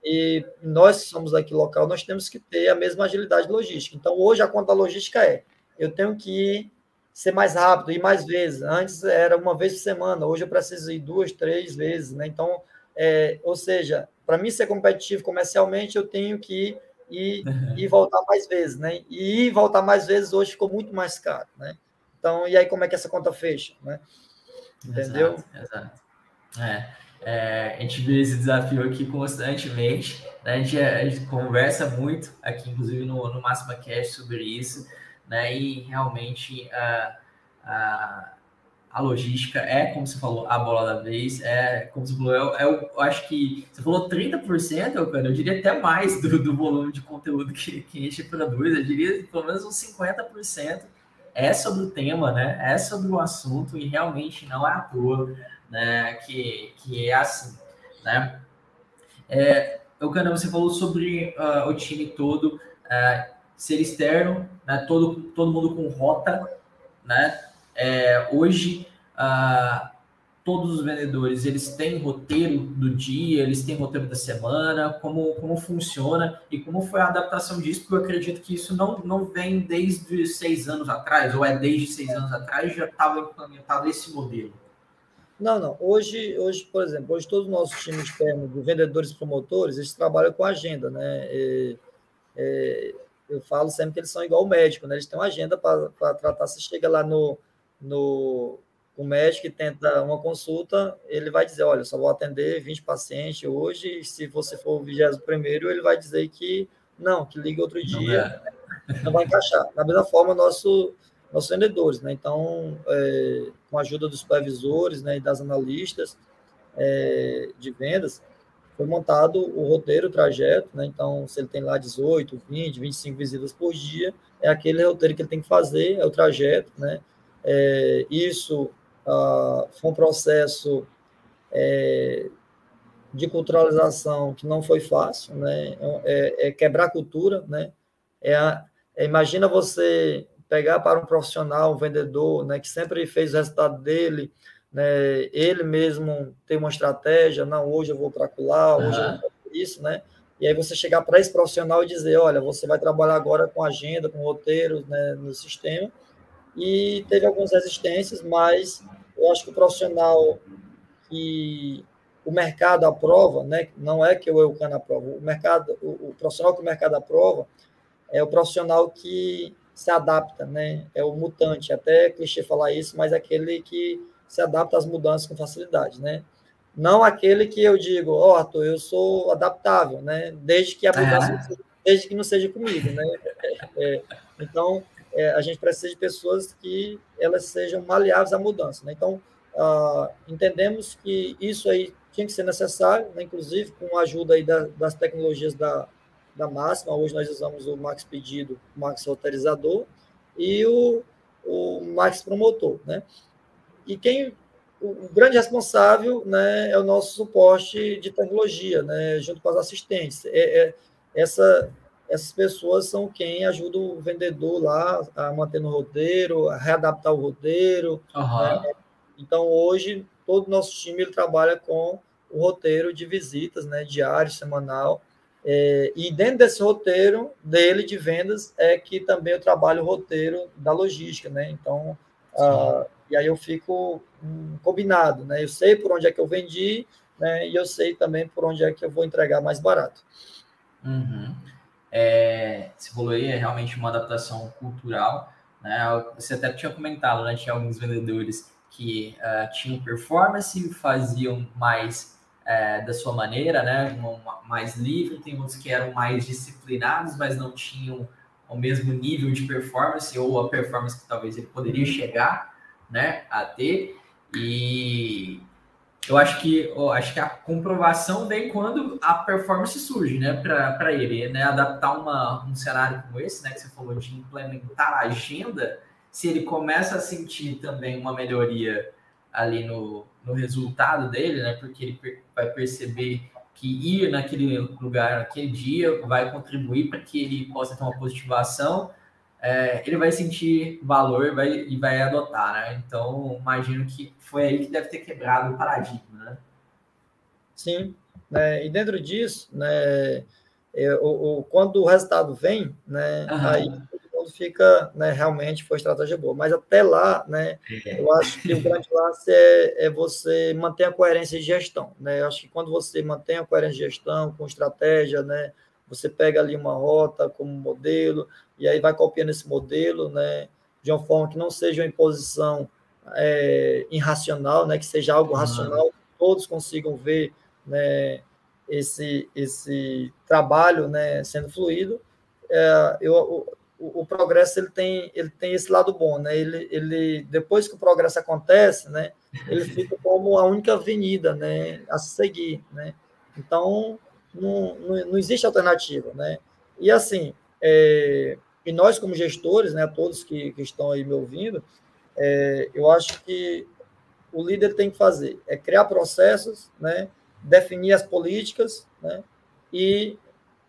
E nós somos aqui local, nós temos que ter a mesma agilidade logística. Então, hoje a conta logística é: eu tenho que ser mais rápido, ir mais vezes. Antes era uma vez por semana, hoje eu preciso ir duas, três vezes. Né? Então, é, ou seja, para mim ser competitivo comercialmente, eu tenho que ir uhum. e voltar mais vezes. Né? E ir voltar mais vezes hoje ficou muito mais caro. Né? Então, e aí como é que essa conta fecha? Né? Entendeu? Exato, exato. É. É, a gente vê esse desafio aqui constantemente, né? a, gente, a, gente, conversa muito aqui, inclusive no, no Máxima Cash, sobre isso, né? E realmente a, a, a logística é, como você falou, a bola da vez, é, como você falou, é, é eu acho que você falou 30%, cara, eu diria até mais do, do volume de conteúdo que, que a gente produz, eu diria pelo menos uns 50% é sobre o tema, né? É sobre o assunto e realmente não é à toa né, que, que é assim, né? É, eu, Cana, você falou sobre uh, o time todo uh, ser externo, né, todo, todo mundo com rota, né? É, hoje, uh, todos os vendedores, eles têm roteiro do dia, eles têm roteiro da semana, como, como funciona e como foi a adaptação disso, porque eu acredito que isso não, não vem desde seis anos atrás, ou é desde seis anos atrás, já estava implementado esse modelo. Não, não. Hoje, hoje, por exemplo, hoje todos os nossos times externos de vendedores e promotores, eles trabalham com agenda, né? E, e, eu falo sempre que eles são igual o médico, né? Eles têm uma agenda para tratar. Se chega lá no, no o médico e tenta uma consulta, ele vai dizer, olha, só vou atender 20 pacientes hoje, e se você for o 21 primeiro, ele vai dizer que não, que liga outro dia, não, é. não vai encaixar. Da mesma forma, nosso nossos vendedores, né? Então, é, com a ajuda dos supervisores, né, e das analistas é, de vendas, foi montado o roteiro, o trajeto, né? Então, se ele tem lá 18, 20, 25 visitas por dia, é aquele roteiro que ele tem que fazer, é o trajeto, né? É, isso ah, foi um processo é, de culturalização que não foi fácil, né? É, é quebrar cultura, né? É, a, é, imagina você pegar para um profissional, um vendedor, né, que sempre fez o resultado dele, né, ele mesmo tem uma estratégia, não, hoje eu vou para lá, hoje uhum. eu vou isso, né? E aí você chegar para esse profissional e dizer, olha, você vai trabalhar agora com agenda, com roteiro, né, no sistema. E teve algumas resistências, mas eu acho que o profissional que o mercado aprova, né, não é que o Eucana aprova, o mercado, o, o profissional que o mercado aprova é o profissional que se adapta, né? É o mutante, até é clichê falar isso, mas é aquele que se adapta às mudanças com facilidade, né? Não aquele que eu digo, ó, oh, Arthur, eu sou adaptável, né? Desde que a mudança, é. desde que não seja comigo, né? *laughs* É, então, é, a gente precisa de pessoas que elas sejam maleáveis à mudança, né? Então, uh, entendemos que isso aí tinha que ser necessário, né? inclusive com a ajuda aí da, das tecnologias da, da máxima. Hoje nós usamos o Max Pedido, o Max Roteirizador e o, o Max Promotor, né? E quem o grande responsável né, é o nosso suporte de tecnologia, né, junto com as assistentes. É, é, essa, essas pessoas são quem ajuda o vendedor lá a manter no roteiro, a readaptar o roteiro. Uhum. Né? Então, hoje, todo o nosso time ele trabalha com o roteiro de visitas, né, diário, semanal, é, e dentro desse roteiro dele de vendas é que também eu trabalho o roteiro da logística, né? Então, ah, e aí eu fico um, combinado, né? Eu sei por onde é que eu vendi, né? E eu sei também por onde é que eu vou entregar mais barato. Uhum. É, esse falou aí é realmente uma adaptação cultural, né? Você até tinha comentado, né? Tinha alguns vendedores que uh, tinham performance, faziam mais é, da sua maneira, né? Mais livre, tem outros que eram mais disciplinados, mas não tinham o mesmo nível de performance ou a performance que talvez ele poderia chegar, né, a ter. E eu acho que eu acho que a comprovação vem quando a performance surge, né, para ele, né, adaptar uma, um cenário como esse, né, que você falou de implementar a agenda, se ele começa a sentir também uma melhoria ali no, no resultado dele, né? Porque ele vai perceber que ir naquele lugar, naquele dia, vai contribuir para que ele possa ter uma positivação. É, ele vai sentir valor vai, e vai adotar, né? Então, imagino que foi aí que deve ter quebrado o paradigma, né? Sim, né? e dentro disso, né, é, o, o, quando o resultado vem, né, uhum. aí mundo fica, né, realmente foi estratégia boa. Mas até lá, né, é. eu acho que o grande lance é, é, você manter a coerência de gestão, né? Eu acho que quando você mantém a coerência de gestão com estratégia, né, você pega ali uma rota como modelo e aí vai copiando esse modelo, né, de uma forma que não seja uma imposição é, irracional, né, que seja algo racional, que todos consigam ver, né, esse esse trabalho, né, sendo fluido. É, eu, o, o, progresso ele tem, ele tem esse lado bom, né? Ele, ele, depois que o progresso acontece, né? Ele *laughs* fica como a única avenida, né? A seguir, né? Então, não, não, não existe alternativa, né? E assim, é, e nós como gestores, né? Todos que, que estão aí me ouvindo, é, eu acho que o líder tem que fazer é criar processos, né? Definir as políticas, né? E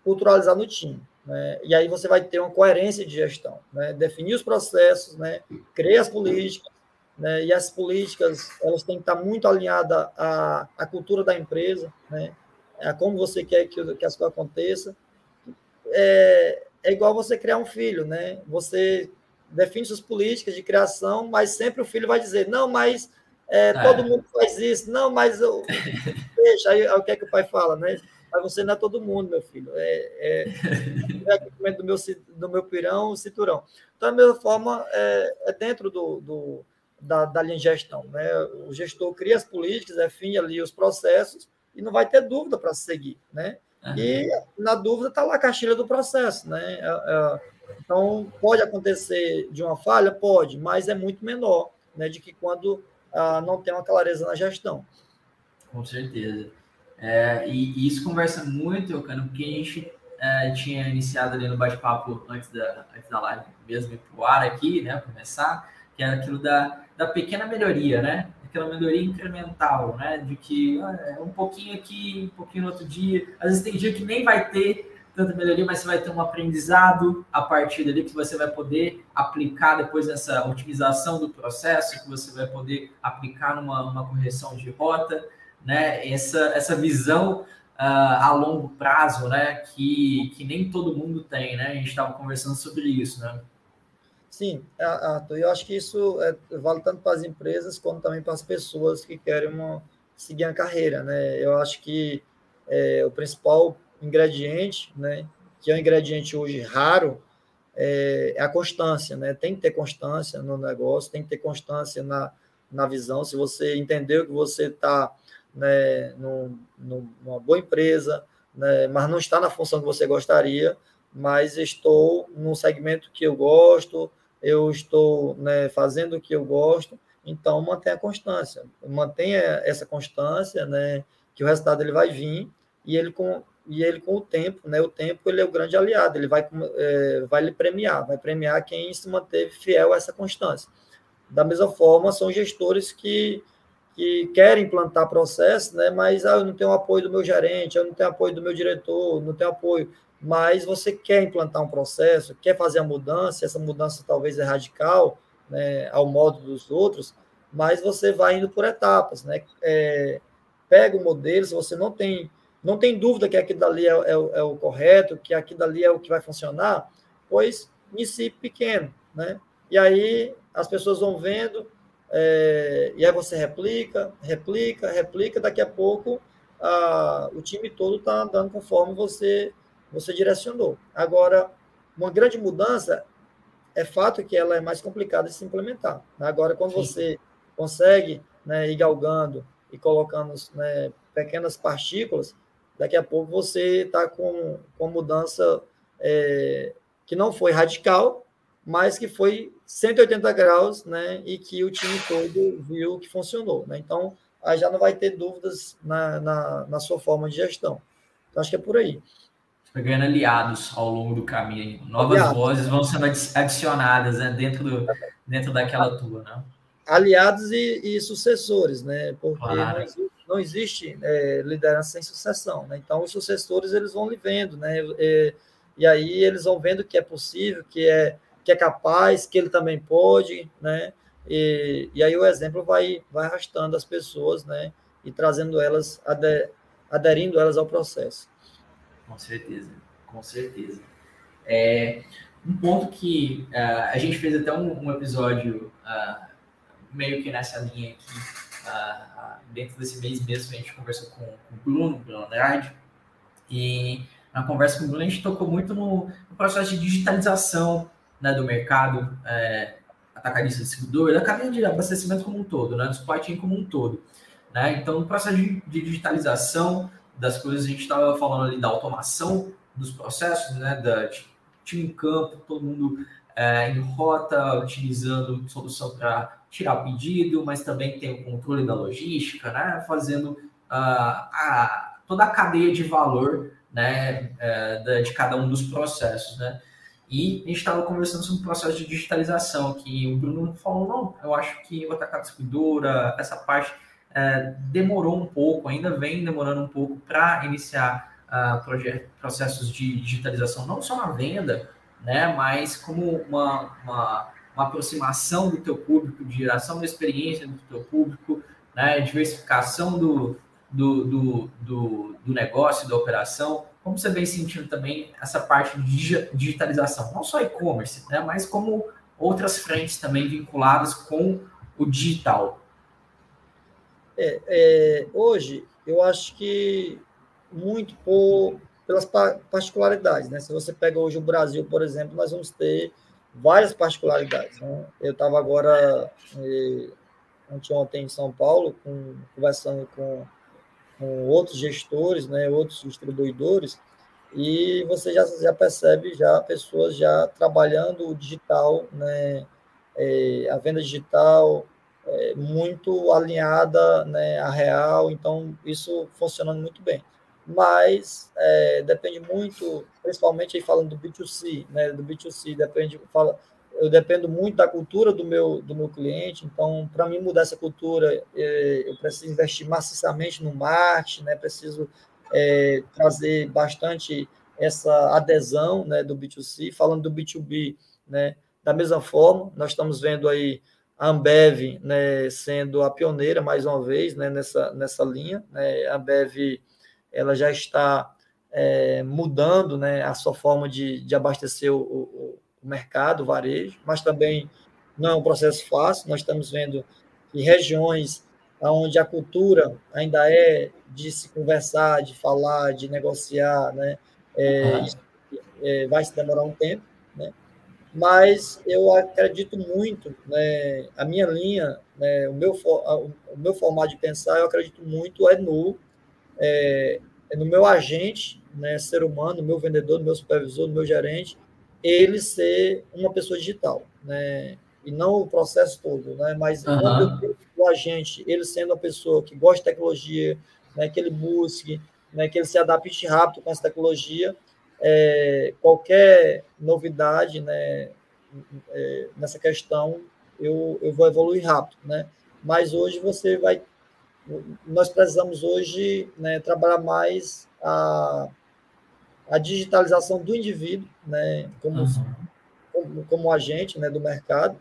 culturalizar no time. Né? E aí você vai ter uma coerência de gestão, né? definir os processos, né? criar as políticas, né? e as políticas elas têm que estar muito alinhadas à, à cultura da empresa, né? a como você quer que, que as coisas aconteçam. É, é igual você criar um filho, né? Você define suas políticas de criação, mas sempre o filho vai dizer, não, mas é, todo mundo faz isso, não, mas eu... *laughs* deixa, aí, aí o que é que o pai fala, né? Mas você não é todo mundo, meu filho. É, é, é do meu, do meu pirão, o cinturão. Então, da mesma forma, é, é dentro do, do da, da, linha de gestão. Né? O gestor cria as políticas, define ali os processos e não vai ter dúvida para seguir. Né? Uhum. E, na dúvida, está lá a caixilha do processo. Né? É, é, Então, pode acontecer de uma falha? Pode, mas é muito menor né, de que quando ah, não tem uma clareza na gestão. Com certeza. É, e, e, isso conversa muito, Cano, porque a gente é, tinha iniciado ali no bate-papo antes da, antes da live mesmo ir para o ar aqui, né, começar, que é aquilo da, da pequena melhoria, né? Aquela melhoria incremental, né? De que ah, é um pouquinho aqui, um pouquinho no outro dia. Às vezes tem dia que nem vai ter tanta melhoria, mas você vai ter um aprendizado a partir dali que você vai poder aplicar depois nessa otimização do processo, que você vai poder aplicar numa correção de rota, né? Essa, essa visão uh, a longo prazo, né? Que, que nem todo mundo tem, né? A gente estava conversando sobre isso, né? Sim, Arthur, eu acho que isso é, vale tanto para as empresas como também para as pessoas que querem uma, seguir a carreira, né? Eu acho que é, o principal ingrediente, né, que é um ingrediente hoje raro, é, é, a constância, né? Tem que ter constância no negócio, tem que ter constância na, na visão. Se você entendeu que você está né, no, numa boa empresa, né, mas não está na função que você gostaria, mas estou num segmento que eu gosto, eu estou né, fazendo o que eu gosto, então mantenha a constância, mantenha essa constância, né, que o resultado ele vai vir e ele com e ele com o tempo, né? O tempo ele é o grande aliado, ele vai, é, vai lhe premiar, vai premiar quem se manteve fiel a essa constância. Da mesma forma, são gestores que, que querem implantar processos, né? Mas ah, eu não tenho apoio do meu gerente, eu não tenho apoio do meu diretor, não tenho apoio. Mas você quer implantar um processo, quer fazer a mudança, essa mudança talvez é radical, né? Ao modo dos outros, mas você vai indo por etapas, né? É, pega o modelo, se você não tem não tem dúvida que aquilo dali é, é, é, o correto, que aquilo dali é o que vai funcionar, pois inicie pequeno, né? E aí as pessoas vão vendo, é, e aí você replica, replica, replica, daqui a pouco a, o time todo está andando conforme você, você direcionou. Agora, uma grande mudança é fato que ela é mais complicada de se implementar. Né? Agora, quando Sim. você consegue né, ir galgando e colocando né, pequenas partículas, daqui a pouco você está com, com mudança é, que não foi radical, mas que foi 180 graus, né? E que o time todo viu que funcionou, né? Então, aí já não vai ter dúvidas na, na, na sua forma de gestão. Então, acho que é por aí. Vai ganhando aliados ao longo do caminho. Novas aliados. vozes vão sendo adicionadas né? dentro, do, dentro daquela tua, né? Aliados e, e sucessores, né? Porque claro. nós, não existe é, liderança sem sucessão, né? Então os sucessores eles vão lhe vendo, né? E, e, aí eles vão vendo que é possível, que é que é capaz, que ele também pode, né? E, e aí o exemplo vai vai arrastando as pessoas, né? E trazendo elas aderindo elas ao processo. Com certeza, com certeza. É, um ponto que uh, a gente fez até um, um episódio uh, meio que nessa linha aqui dentro desse mês mesmo, a gente conversou com, com o Bruno, Bruno Andrade, e na conversa com o Bruno a gente tocou muito no, no processo de digitalização né, do mercado é, atacadista distribuidor, da cadeia de abastecimento como um todo, né, do supply chain como um todo. Né? Então, no processo de, de digitalização das coisas, a gente estava falando ali da automação dos processos, né, da time em campo, todo mundo é, em rota, utilizando solução para tirar pedido, mas também tem o controle da logística, né? Fazendo uh, a, toda a cadeia de valor né, é, de cada um dos processos, né? E a gente estava conversando sobre o processo de digitalização, que o Bruno falou, não, eu acho que o atacado distribuidora, essa parte é, demorou um pouco, ainda vem demorando um pouco para iniciar uh, processos de digitalização, não só na venda, né, mas como uma, uma uma aproximação do teu público, de geração da experiência do teu público, né, diversificação do, do, do, do, do negócio, da operação. Como você vem sentindo também essa parte de digitalização, não só e-commerce, né, mas como outras frentes também vinculadas com o digital? É, é, hoje, eu acho que muito por, pelas particularidades. Né? Se você pega hoje o Brasil, por exemplo, nós vamos ter várias particularidades. Né? Eu estava agora, eh, ontem em São Paulo, com, conversando com, com, outros gestores, né, outros distribuidores, e você já, já percebe já pessoas já trabalhando o digital, né, é, a venda digital é, muito alinhada né, à real, então isso funcionando muito bem. Mas é, depende muito, principalmente aí falando do B2C, né, do B2C, depende, fala, eu dependo muito da cultura do meu, do meu cliente, então, para mim mudar essa cultura, é, eu preciso investir maciçamente no marketing, né, preciso é, trazer bastante essa adesão né, do B2C, falando do B2B, né, da mesma forma, nós estamos vendo aí a Ambev né, sendo a pioneira, mais uma vez, né, nessa, nessa linha. Né, a Ambev ela já está é, mudando né, a sua forma de, de abastecer o, o, o mercado, varejo, mas também não é um processo fácil. Nós estamos vendo que regiões onde a cultura ainda é de se conversar, de falar, de negociar, né? É, é, vai se demorar um tempo, né? Mas eu acredito muito, né? A minha linha, né? O meu o meu formato de pensar, eu acredito muito é no é, é no meu agente, né? Ser humano, no meu vendedor, no meu supervisor, no meu gerente, ele ser uma pessoa digital, né? E não o processo todo, né? Mas uhum. o agente, ele sendo uma pessoa que gosta de tecnologia, né? Que ele busque né, que ele se adapte rápido com essa tecnologia. É, qualquer novidade né, é, nessa questão, eu, eu vou evoluir rápido. Né? Mas hoje você vai. Nós precisamos hoje né, trabalhar mais a, a digitalização do indivíduo, né, como, uhum. como, como agente né, do mercado,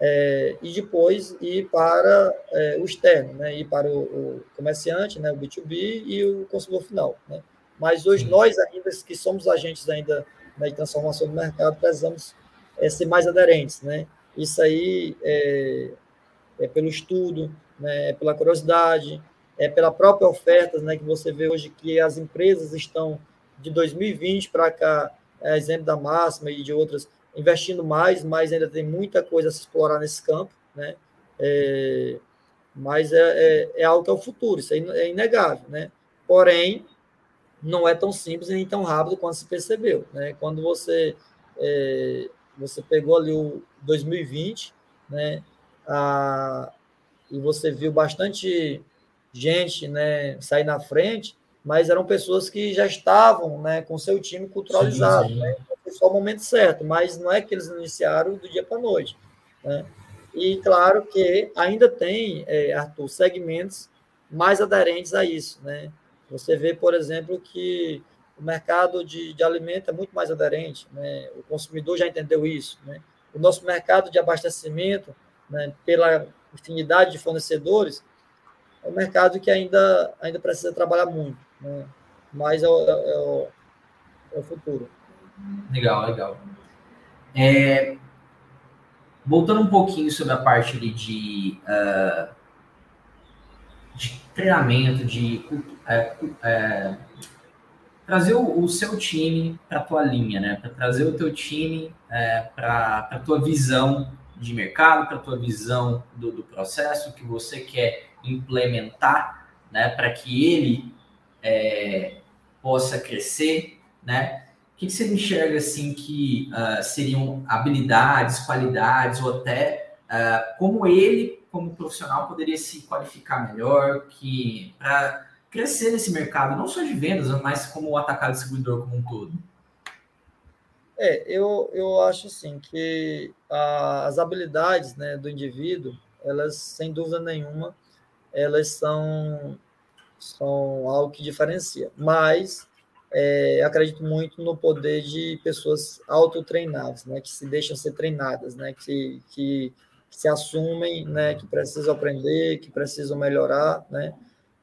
é, e depois ir para é, o externo, né, ir para o, o, comerciante, né, o B2B e o consumidor final. Né. Mas hoje Sim. nós ainda, que somos agentes ainda né, de transformação do mercado, precisamos é, ser mais aderentes. Né. Isso aí é, é pelo estudo, né, é pela curiosidade, é pela própria oferta, né, que você vê hoje que as empresas estão de 2020 para cá, é, exemplo da Máxima e de outras, investindo mais, mas ainda tem muita coisa a se explorar nesse campo, né? É, mas é, é, é, algo que é o futuro, isso é inegável, né? Porém, não é tão simples nem tão rápido quanto se percebeu, né? Quando você é, você pegou ali o 2020, né? A, e você viu bastante gente, né, sair na frente, mas eram pessoas que já estavam, né, com seu time culturalizado, sim, sim. Né? só o momento certo, mas não é que eles iniciaram do dia para a noite. Né? E claro que ainda tem, é, Arthur, segmentos mais aderentes a isso. Né? Você vê, por exemplo, que o mercado de, de alimento é muito mais aderente, né? o consumidor já entendeu isso. Né? O nosso mercado de abastecimento, né, pela infinidade de fornecedores, é um mercado que ainda, ainda precisa trabalhar muito, né? mas é, é, é, o, é o futuro. Legal, legal. É, voltando um pouquinho sobre a parte ali de, uh, de treinamento, de é, é, trazer o, o, seu time para a tua linha, né? Para trazer o teu time para a tua visão de mercado, para a tua visão do, do, processo que você quer implementar, né? Para que ele é, possa crescer, né? O que, você enxerga assim que uh, seriam habilidades, qualidades ou até uh, como ele, como profissional, poderia se qualificar melhor, que para crescer nesse mercado, não só de vendas, mas como o atacado distribuidor como um todo? É, eu, eu acho assim que as habilidades né, do indivíduo, elas, sem dúvida nenhuma, elas são, são algo que diferencia. Mas é, acredito muito no poder de pessoas autotreinadas, né, que se deixam ser treinadas, né, que, que, que se assumem, né, que precisam aprender, que precisam melhorar, né.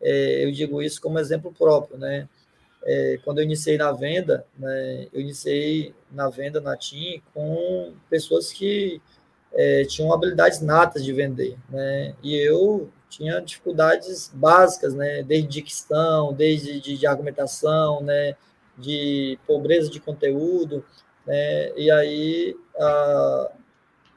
É, eu digo isso como exemplo próprio, né. É, quando eu iniciei na venda, né, eu iniciei na venda na TIM com pessoas que é, tinham habilidades natas de vender, né, e eu tinha dificuldades básicas, né, desde dicção, desde de, de argumentação, né, de pobreza de conteúdo, né, e aí a,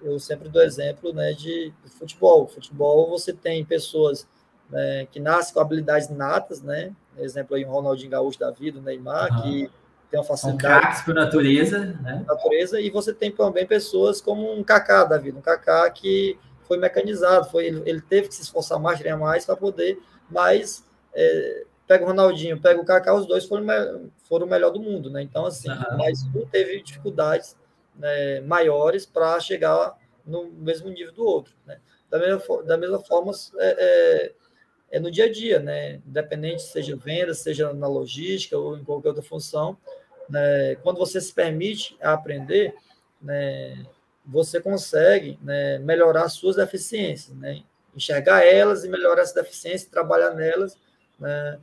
eu sempre dou exemplo, né, de, de futebol. Futebol você tem pessoas né, que nascem com habilidades natas, né, exemplo aí o Ronaldinho Gaúcho da vida, o Neymar, uhum. que tem uma facilidade. São por natureza, né? Natureza, e você tem também pessoas como um Kaká da vida, um Kaká que foi mecanizado, foi, ele, ele teve que se esforçar mais, treinar mais para poder, mas é, pega o Ronaldinho, pega o Kaká, os dois foram, foram o melhor do mundo, né? Então, assim, uhum. mas um teve dificuldades né, maiores para chegar no mesmo nível do outro, né? Da mesma, da mesma forma, é, é, é, no dia a dia, né? Independente seja venda, seja na logística ou em qualquer outra função, né? quando você se permite aprender, né? Você consegue né, melhorar suas deficiências, né? enxergar elas e melhorar essa deficiência, trabalhar nelas, né?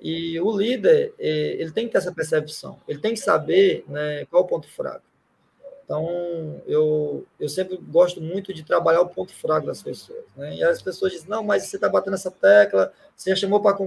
E o líder, ele tem que ter essa percepção, ele tem que saber né, qual é o ponto fraco. Então, eu, eu sempre gosto muito de trabalhar o ponto fraco das pessoas. Né? E as pessoas dizem, não, mas você está batendo essa tecla, você já chamou para...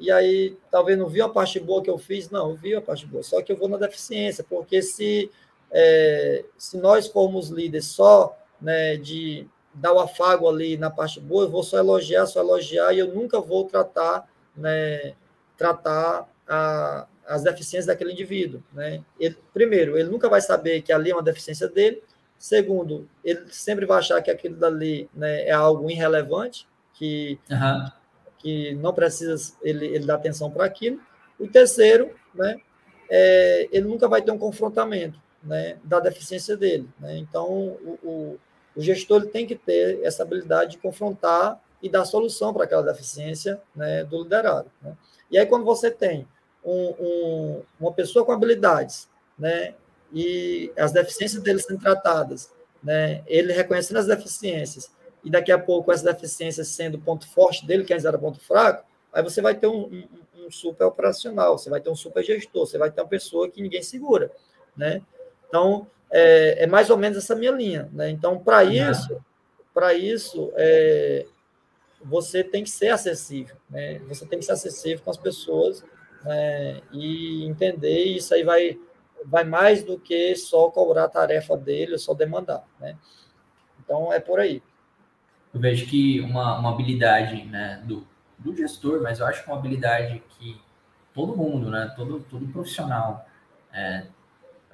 E aí, talvez não viu a parte boa que eu fiz? Não, eu vi a parte boa, só que eu vou na deficiência, porque se, é, se nós formos líderes só né, de dar o afago ali na parte boa, eu vou só elogiar, só elogiar, e eu nunca vou tratar né, tratar a, as deficiências daquele indivíduo. Né? Ele, primeiro, ele nunca vai saber que ali é uma deficiência dele. Segundo, ele sempre vai achar que aquilo dali né, é algo irrelevante, que, uhum. que não precisa ele, ele dar atenção para aquilo. O terceiro, né, é, ele nunca vai ter um confrontamento né, da deficiência dele. Né? Então, o, o, o gestor tem que ter essa habilidade de confrontar e dar solução para aquela deficiência né, do liderado. Né? E aí, quando você tem um, um, uma pessoa com habilidades, né, e as deficiências dele sendo tratadas, né, ele reconhecendo as deficiências, e daqui a pouco as deficiências sendo ponto forte dele, que antes era ponto fraco, aí você vai ter um, um, um super operacional, você vai ter um super gestor, você vai ter uma pessoa que ninguém segura. Né? Então, é, é mais ou menos essa minha linha. Né? Então, para isso, para isso, é, você tem que ser acessível, né? Você tem que ser acessível com as pessoas né? e entender isso aí vai vai mais do que só cobrar a tarefa dele, só demandar, né? Então é por aí. Eu vejo que uma, uma habilidade, né, do, do gestor, mas eu acho que uma habilidade que todo mundo, né, todo todo profissional é,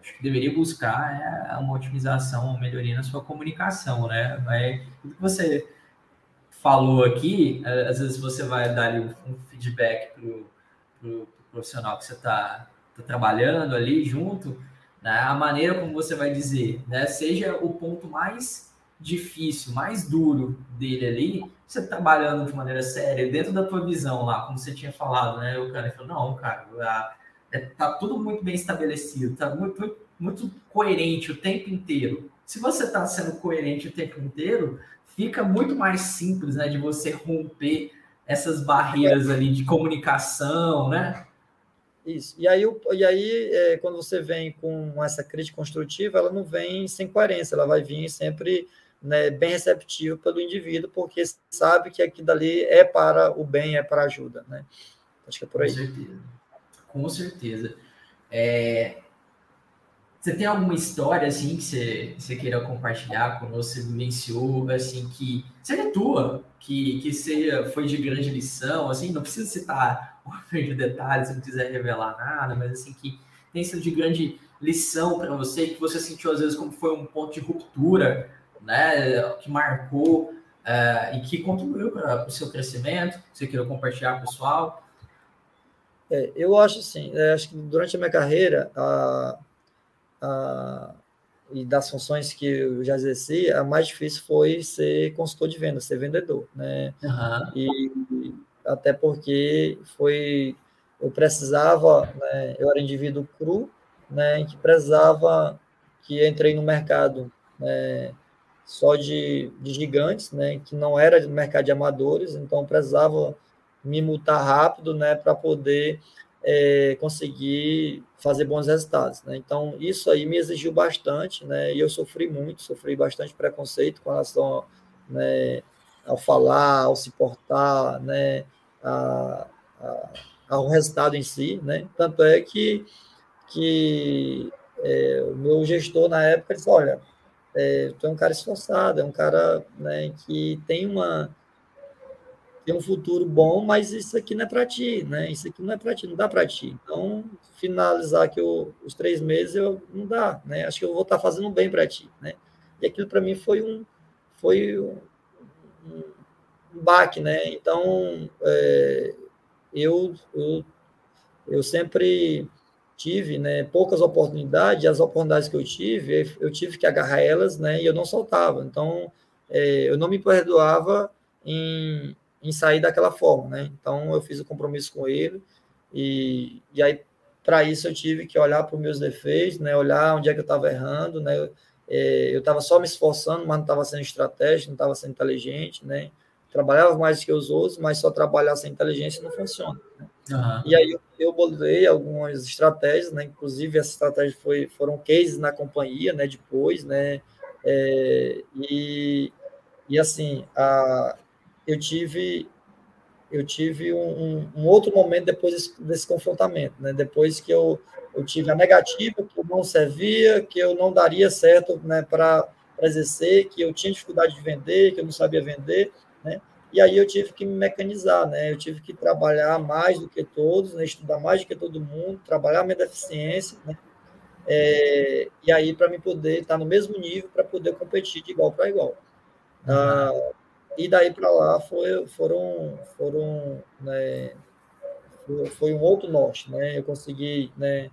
acho que deveria buscar é uma otimização, uma melhoria na sua comunicação, né? É, tudo que você falou aqui, é, às vezes você vai dar um feedback para o pro profissional que você está tá trabalhando ali junto, né? a maneira como você vai dizer, né? seja o ponto mais difícil, mais duro dele ali, você trabalhando de maneira séria, dentro da tua visão lá, como você tinha falado, né? O cara falou, não, cara, a, é, tá tudo muito bem estabelecido, tá muito, muito coerente o tempo inteiro. Se você está sendo coerente o tempo inteiro, fica muito mais simples, né, de você romper essas barreiras ali de comunicação, né? Isso. E aí, e aí é, quando você vem com essa crítica construtiva, ela não vem sem coerência, ela vai vir sempre né, bem receptiva pelo indivíduo, porque sabe que aquilo dali é para o bem, é para a ajuda, né? Acho que é por aí. Com certeza. Com certeza. É, você tem alguma história assim que você, você queira compartilhar quando você vivenciou assim que seja tua, que, que seja, foi de grande lição, assim, não precisa citar *laughs* de detalhes, não quiser revelar nada, mas assim que tem sido de grande lição para você, que você sentiu às vezes como foi um ponto de ruptura, né, que marcou uh, e que contribuiu para o seu crescimento, que você queira compartilhar, pessoal. É, eu acho assim, é, acho que durante a minha carreira, a a, e das funções que eu já exerci, a mais difícil foi ser consultor de venda, ser vendedor, né? Uhum. E até porque foi eu precisava, né, eu era indivíduo cru, né, que precisava que entrei no mercado né, só de, de gigantes, né, que não era do mercado de amadores, então precisava me multar rápido, né, para poder é, conseguir fazer bons resultados. Né? Então, isso aí me exigiu bastante, né? e eu sofri muito, sofri bastante preconceito com relação né, ao falar, ao se portar, né, a, a, ao resultado em si. Né? Tanto é que, que é, o meu gestor, na época, disse, olha, é, tu é um cara esforçado, é um cara né, que tem uma tem um futuro bom, mas isso aqui não é para ti, né? Isso aqui não é para ti, não dá para ti. Então, finalizar aqui o, os três meses, eu, não dá, né? Acho que eu vou estar tá fazendo bem para ti, né? E aquilo para mim foi um, foi um, um baque, né? Então, é, eu, eu, eu sempre tive, né, poucas oportunidades, as oportunidades que eu tive, eu tive que agarrar elas, né, e eu não soltava. Então, é, eu não me perdoava em, em sair daquela forma, né? Então, eu fiz o compromisso com ele e, e aí, para isso, eu tive que olhar para os meus defeitos, né, olhar onde é que eu estava errando, né, é, eu estava só me esforçando, mas não estava sendo estratégico, não estava sendo inteligente, né, trabalhava mais que os outros, mas só trabalhar sem inteligência não funciona. Né? Uhum. E aí eu, eu bolei algumas estratégias, né? Inclusive essas estratégias foi, foram cases na companhia, né? Depois, né? É, e, e assim, a, eu tive eu tive um, um, outro momento depois desse, desse, confrontamento, né? Depois que eu, eu tive a negativa, que eu não servia, que eu não daria certo, né? Para exercer, que eu tinha dificuldade de vender, que eu não sabia vender né? E aí eu tive que me mecanizar, né? Eu tive que trabalhar mais do que todos, né? estudar mais do que todo mundo, trabalhar minha deficiência, né? É, e aí para me poder estar no mesmo nível para poder competir de igual para igual. Uhum. Ah, e daí para lá foi, foram, foram, né? Foi, um outro norte, né? Eu consegui, né?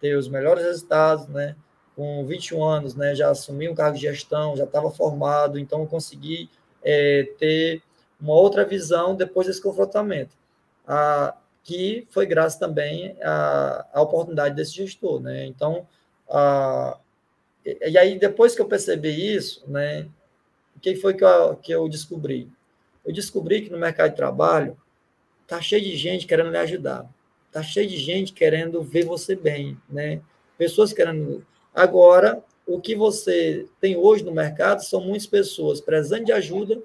Ter os melhores resultados, né? Com 21 anos, né? Já assumi um cargo de gestão, já estava formado, então eu consegui é, ter uma outra visão depois desse confrontamento, a, que foi graças também à, à oportunidade desse gestor, né? Então, a, e, e aí depois que eu percebi isso, né? O que foi que eu, que eu descobri? Eu descobri que no mercado de trabalho tá cheio de gente querendo lhe ajudar, tá cheio de gente querendo ver você bem, né? Pessoas querendo. Agora, o que você tem hoje no mercado são muitas pessoas precisando de ajuda,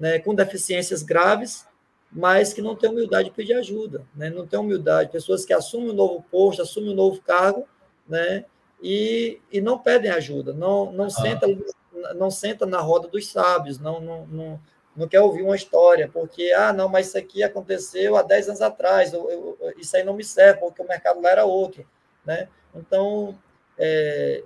né, com deficiências graves, mas que não têm humildade de pedir ajuda, né, não têm humildade, pessoas que assumem um novo posto, assumem um novo cargo, né, e, e não pedem ajuda, não, não, ah. senta, não senta na roda dos sábios, não, não, não, não quer ouvir uma história, porque, ah, não, mas isso aqui aconteceu há 10 anos atrás, eu, eu, isso aí não me serve, porque o mercado lá era outro, né? Então, é,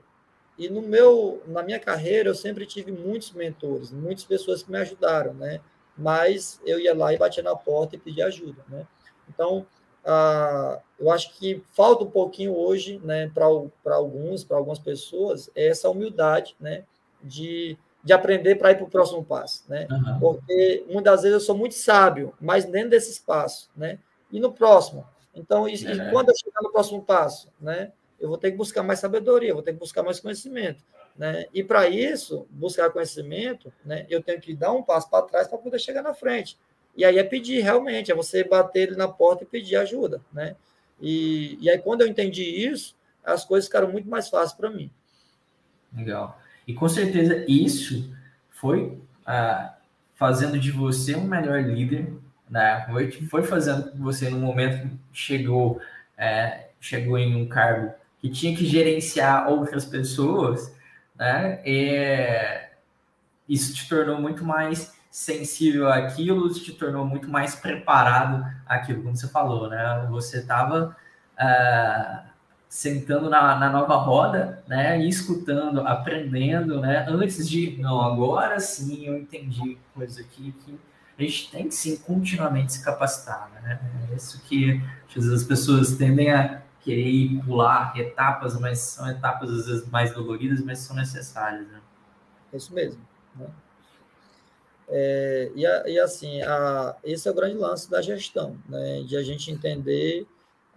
e no meu, na minha carreira, eu sempre tive muitos mentores, muitas pessoas que me ajudaram, né? Mas eu ia lá e batia na porta e pedia ajuda, né? Então, ah, eu acho que falta um pouquinho hoje, né, para alguns, para algumas pessoas, essa humildade, né, de, de aprender para ir para o próximo passo, né? Uhum. Porque muitas vezes eu sou muito sábio, mas dentro desse espaço, né? E no próximo. Então, e, é. e quando eu chegar no próximo passo, né? eu vou ter que buscar mais sabedoria, vou ter que buscar mais conhecimento. Né? E para isso, buscar conhecimento, né, eu tenho que dar um passo para trás para poder chegar na frente. E aí é pedir realmente, é você bater ele na porta e pedir ajuda. Né? E, e aí, quando eu entendi isso, as coisas ficaram muito mais fáceis para mim. Legal. E com certeza isso foi ah, fazendo de você um melhor líder, né? foi, fazendo você no momento que chegou, é, chegou em um cargo que tinha que gerenciar outras pessoas, né? É, isso te tornou muito mais sensível àquilo, te tornou muito mais preparado àquilo, como você falou, né? Você estava uh, ah, sentando na, na, nova roda, né? E escutando, aprendendo, né? Antes de, não, agora sim eu entendi coisa aqui que a gente tem que sim continuamente se capacitar, né? É isso que às vezes as pessoas tendem a querer pular etapas, mas são etapas às vezes mais doloridas, mas são necessárias. Né? É isso mesmo. Né? É, e, e, assim, a, esse é o grande lance da gestão, né? de a gente entender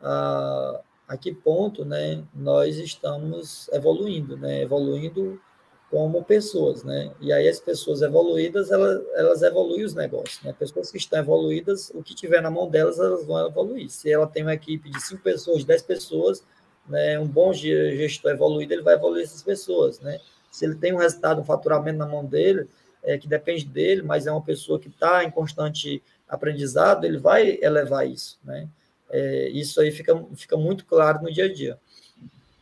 a, a que ponto né, nós estamos evoluindo, né? evoluindo como pessoas, né? E aí as pessoas evoluídas, elas, elas evoluem os negócios, né? Pessoas que estão evoluídas, o que tiver na mão delas, elas vão evoluir. Se ela tem uma equipe de cinco pessoas, dez pessoas, né? Um bom gestor evoluído, ele vai evoluir essas pessoas, né? Se ele tem um resultado, um faturamento na mão dele, é, que depende dele, mas é uma pessoa que está em constante aprendizado, ele vai elevar isso, né? É, isso aí fica, fica muito claro no dia a dia.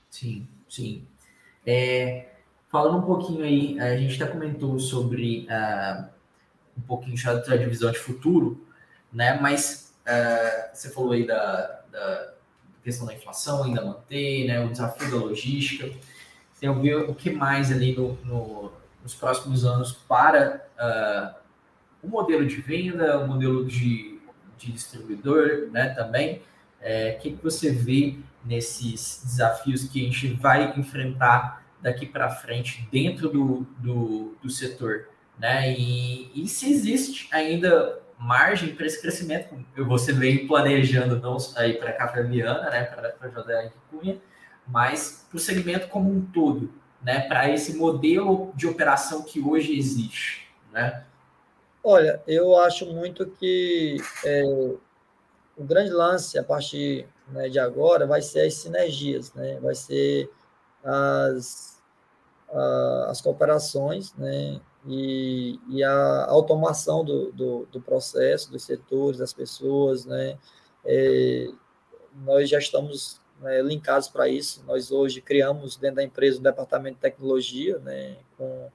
Sim, sim. É, Falando um pouquinho aí, a gente já comentou sobre uh, um pouquinho já da divisão de futuro. né? Mas uh, você falou aí da, da, questão da inflação, ainda manter, né? O desafio da logística. Você ouviu o que mais ali no, no, nos próximos anos para uh, o modelo de venda, o modelo de, de distribuidor, né? Também. É, o que, que você vê nesses desafios que a gente vai enfrentar daqui para frente dentro do, do, do, setor, né? E, e se existe ainda margem para esse crescimento, você vem planejando não aí para a Caverniana, né? Para a Jodé Cunha, mas para o segmento como um todo, né? Para esse modelo de operação que hoje existe, né? Olha, eu acho muito que é, o grande lance a partir né, de agora vai ser as sinergias, né? Vai ser as, a, as cooperações, né? E, e a automação do, do, do, processo, dos setores, das pessoas, né? É, nós já estamos né, linkados para isso. Nós hoje criamos dentro da empresa o departamento de tecnologia, né? Com,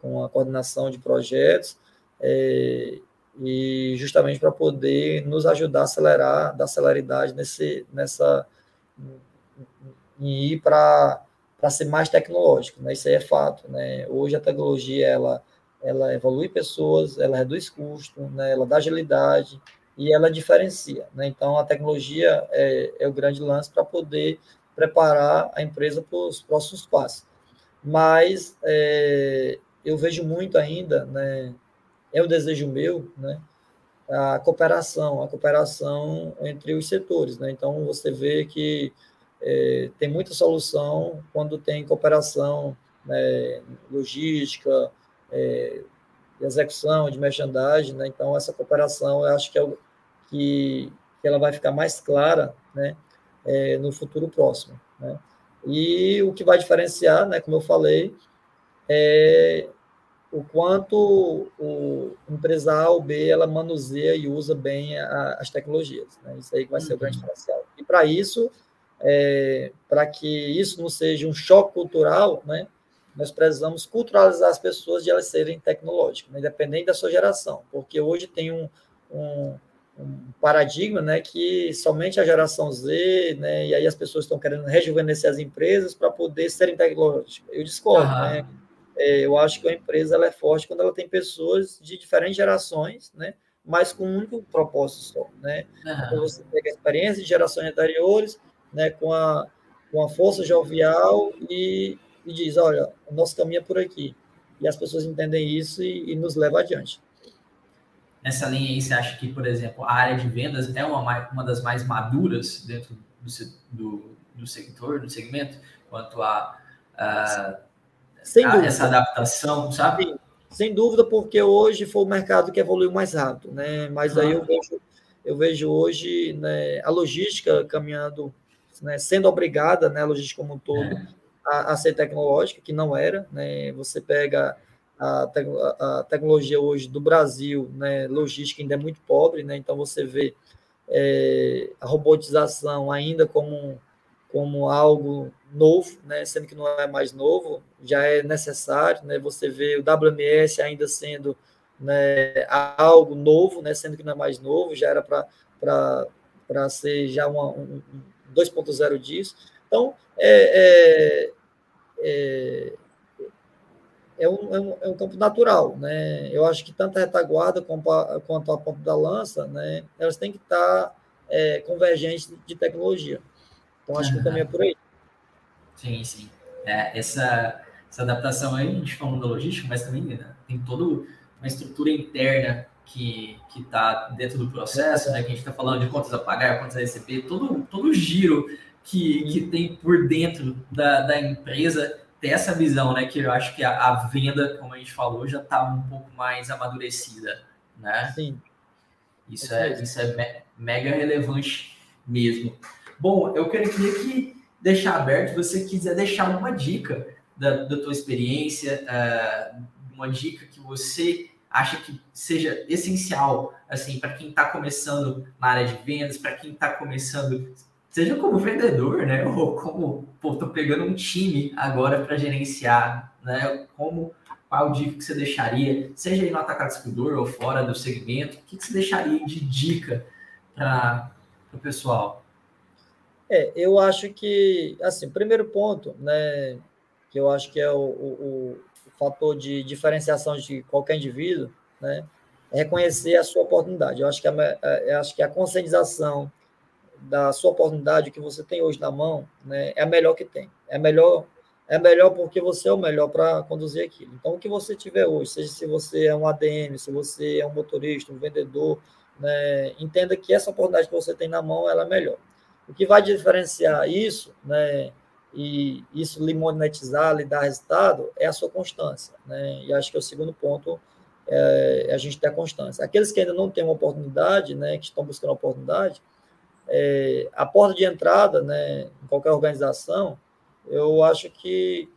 com a coordenação de projetos. É, e justamente para poder nos ajudar a acelerar, dar celeridade nesse, nessa em ir para para ser mais tecnológico, né? Isso aí é fato, né? Hoje a tecnologia ela ela evolui pessoas, ela reduz custo, né? Ela dá agilidade e ela diferencia, né? Então a tecnologia é, é o grande lance para poder preparar a empresa para os próximos passos. Mas é, eu vejo muito ainda, né? É o desejo meu, né? A cooperação, a cooperação entre os setores, né? Então você vê que é, tem muita solução quando tem cooperação né, logística, é, execução de merchandising, né? Então essa cooperação eu acho que é o, que, que ela vai ficar mais clara, né? É, no futuro próximo, né? E o que vai diferenciar, né? Como eu falei, é o quanto o empresa A ou B ela manuseia e usa bem a, as tecnologias, né? Isso aí vai ser o grande uhum. diferencial. E para isso é, para que isso não seja um choque cultural, né, nós precisamos culturalizar as pessoas de elas serem tecnológicas, né, independente da sua geração, porque hoje tem um, um, um, paradigma né, que somente a geração Z, né, e aí as pessoas estão querendo rejuvenescer as empresas para poder serem tecnológicas. Eu discordo, uhum. né? É, eu acho que a empresa ela é forte quando ela tem pessoas de diferentes gerações, né? mas com um único propósito só, né? Uhum. Então você pega a experiência de gerações anteriores, né, com, a, com a força jovial e, e diz, olha, o nosso caminho é por aqui. E as pessoas entendem isso e, e nos levam adiante. Nessa linha aí, você acha que, por exemplo, a área de vendas é uma, uma das mais maduras dentro do, do, do setor, do segmento, quanto a, a, a essa adaptação, sabe? Sim, sem dúvida, porque hoje foi o mercado que evoluiu mais rápido, né? Mas aí eu vejo, eu vejo hoje né, a logística caminhando né, sendo obrigada, né, a logística como um todo, é. a, a, ser tecnológica, que não era. Né, você pega a, te, a, tecnologia hoje do Brasil, né, logística ainda é muito pobre, né, então você vê é, a robotização ainda como, como algo novo, né, sendo que não é mais novo, já é necessário. Né, você vê o WMS ainda sendo né, algo novo, né, sendo que não é mais novo, já era para ser já uma, um, 2.0 disso. Então, é, é, é, é, um, é, um, é um campo natural. Né? Eu acho que tanto a retaguarda quanto a ponta da lança, né, elas têm que estar é, convergentes de tecnologia. Então, acho uhum. que também é por aí. Sim, sim. É, essa, essa adaptação aí, a gente falando da logística, mas também né, tem toda uma estrutura interna que está dentro do processo, né? Que a gente está falando de contas a pagar, contas a receber, todo, todo o giro que, que tem por dentro da, da empresa ter essa visão, né? Que eu acho que a, a venda, como a gente falou, já está um pouco mais amadurecida, né? Sim. Isso é, é isso é me, mega relevante mesmo. Bom, eu queria que deixar aberto, se você quiser deixar uma dica da, da tua experiência, uh, uma dica que você acha que seja essencial assim para quem está começando na área de vendas, para quem está começando, seja como vendedor, né, *laughs* ou como, pô, tô pegando um time agora para gerenciar, né, como qual dica que você deixaria, seja aí no atacado distribuidor ou fora do segmento, o que, que você deixaria de dica para o pessoal? É, eu acho que, assim, primeiro ponto, né, que eu acho que é o, o, o fator de diferenciação de qualquer indivíduo, né, é reconhecer a sua oportunidade. Eu acho que a, eu acho que a conscientização da sua oportunidade que você tem hoje na mão, né, é a melhor que tem. É melhor é melhor porque você é o melhor para conduzir aquilo. Então, o que você tiver hoje, seja se você é um ADM, se você é um motorista, um vendedor, né, entenda que essa oportunidade que você tem na mão ela é melhor. O que vai diferenciar isso, né, e isso lhe monetizar, lhe dar resultado, é a sua constância. Né? E acho que é o segundo ponto é a gente ter a constância. Aqueles que ainda não têm uma oportunidade, né, que estão buscando oportunidade, é, a porta de entrada, né, em qualquer organização, eu acho que,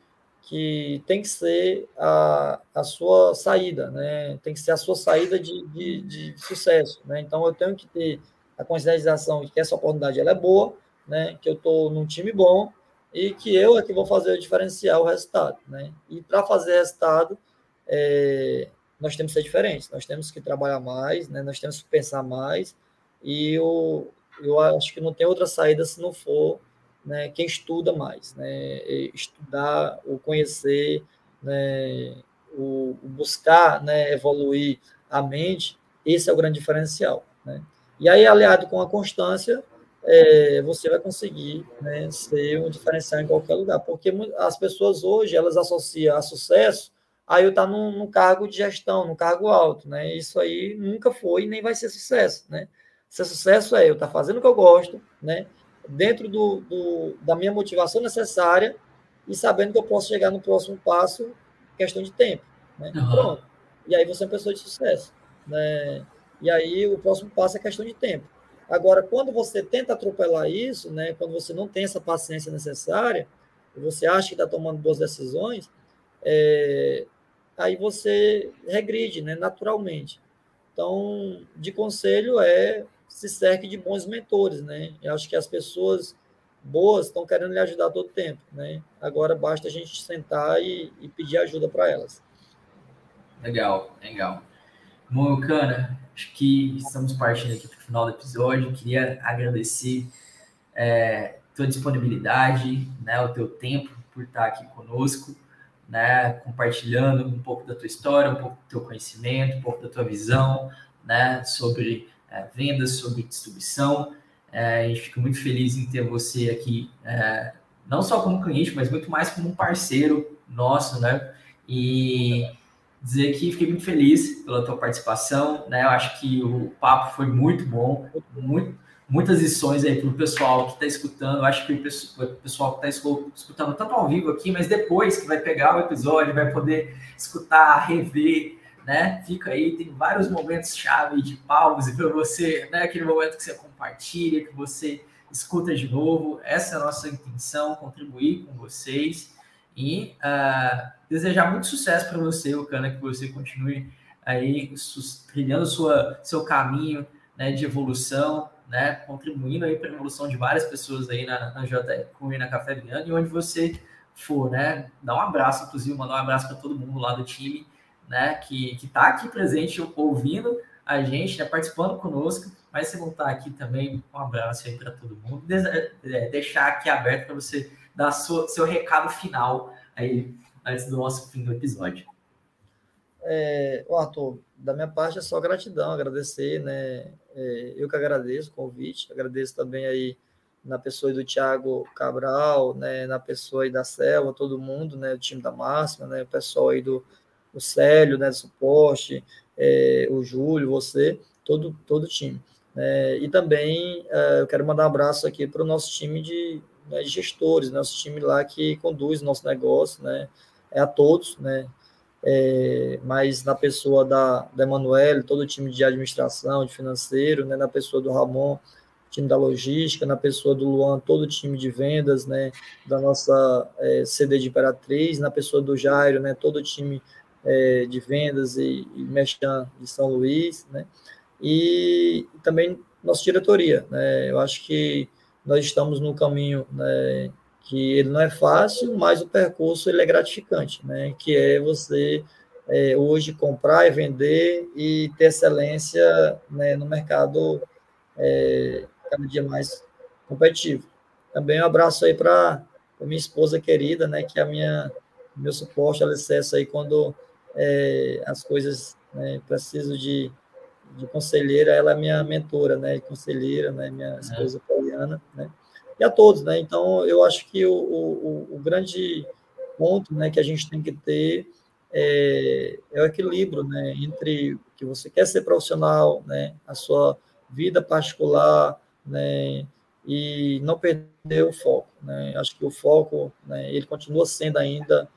que tem que ser a, a sua saída, né, tem que ser a sua saída de, de, de sucesso. Né? Então, eu tenho que ter a conscientização de que essa oportunidade ela é boa, né, que eu estou num time bom e que eu é que vou fazer o diferencial, o resultado. Né? E para fazer resultado, é, nós temos que ser diferentes, nós temos que trabalhar mais, né? nós temos que pensar mais, e eu, eu acho que não tem outra saída se não for né, quem estuda mais, né? estudar, o conhecer, né, o, o buscar né, evoluir a mente, esse é o grande diferencial. Né? E aí, aliado com a constância, é, você vai conseguir né, ser um diferencial em qualquer lugar, porque as pessoas hoje elas associam a sucesso aí eu estar tá num, num, cargo de gestão, num cargo alto, né? Isso aí nunca foi e nem vai ser sucesso, né? Ser sucesso é eu estar tá fazendo o que eu gosto, né? Dentro do, do, da minha motivação necessária e sabendo que eu posso chegar no próximo passo questão de tempo, né? Uhum. Pronto. E aí você é uma pessoa de sucesso, né? E aí o próximo passo é questão de tempo. Agora, quando você tenta atropelar isso, né? Quando você não tem essa paciência necessária, você acha que está tomando boas decisões, é, aí você regride, né, naturalmente. Então, de conselho é se cerque de bons mentores, né? Eu acho que as pessoas boas estão querendo lhe ajudar todo tempo, né? Agora basta a gente sentar e, e pedir ajuda para elas. Legal, legal. Bom, Cana, acho que estamos partindo aqui para o final do episódio. Queria agradecer é, tua disponibilidade, né, o teu tempo por estar aqui conosco né, compartilhando um pouco da tua história, um pouco do teu conhecimento, um pouco da tua visão, né, sobre é, vendas, sobre distribuição. É, a gente fica muito feliz em ter você aqui, é, não só como cliente, mas muito mais como um parceiro nosso, né? E dizer que fiquei muito feliz pela tua participação, né? Eu acho que o papo foi muito bom, muito muitas lições aí para o pessoal que está escutando. Acho que o pessoal que está escutando tanto ao vivo aqui, mas depois que vai pegar o episódio, vai poder escutar, rever, né? Fica aí, tem vários momentos chave de pause para você, né? Aquele momento que você compartilha, que você escuta de novo. Essa é a nossa intenção, contribuir com vocês e uh, desejar muito sucesso para você, o Cana, que você continue aí trilhando sua, seu caminho né, de evolução, né, contribuindo aí para a evolução de várias pessoas aí na, na JR e na Café Viana, e onde você for, né, dá um abraço, inclusive, mandar um abraço para todo mundo lá do time, né, que está aqui presente, ouvindo a gente, né, participando conosco, mas se não está aqui também, um abraço aí para todo mundo, é, deixar aqui aberto para você dar sua, seu recado final aí, antes do nosso fim do episódio. É, Arthur, da minha parte é só gratidão, agradecer, né? É, eu que agradeço o convite, agradeço também aí na pessoa do Thiago Cabral, né? Na pessoa aí da Selva, todo mundo, né? O time da Máxima, né? O pessoal aí do, do Célio, né? Do suporte, é, o Júlio, você, todo, todo o time. É, e também é, eu quero mandar um abraço aqui para o nosso time de, né, de gestores, nosso time lá que conduz nosso negócio, né? É a todos, né? é, mas na pessoa da, da Emanuele, todo o time de administração, de financeiro, né, na pessoa do Ramon, time da logística, na pessoa do Luan, todo o time de vendas, né, da nossa é, CD de Imperatriz, na pessoa do Jairo, né, todo o time é, de vendas e, e de São Luís, né, e também nossa diretoria, né, eu acho que nós estamos no caminho né, que ele não é fácil, mas o percurso ele é gratificante, né? Que é você é, hoje comprar e vender e ter excelência né, no mercado é, cada dia mais competitivo. Também um abraço aí para minha esposa querida, né, que é a minha meu suporte, alicerce aí quando é, as coisas né, preciso de, de conselheira, ela é minha mentora, né, conselheira, né, minha é. Poliana, né, e a todos, né, então eu acho que o, o, o grande ponto, né, que a gente tem que ter é, é o equilíbrio, né, entre o que você quer ser profissional, né, a sua vida particular, né, e não perder o foco, né, acho que o foco, né, ele continua sendo ainda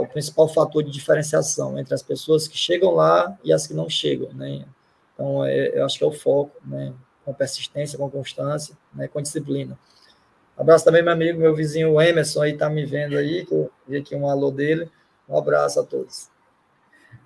o principal fator de diferenciação entre as pessoas que chegam lá e as que não chegam, né, então é, eu acho que é o foco, né, com persistência, com constância, né, com disciplina. Abraço também meu amigo, meu vizinho Emerson aí tá me vendo aí, que eu vi aqui um alô dele. Um abraço a todos.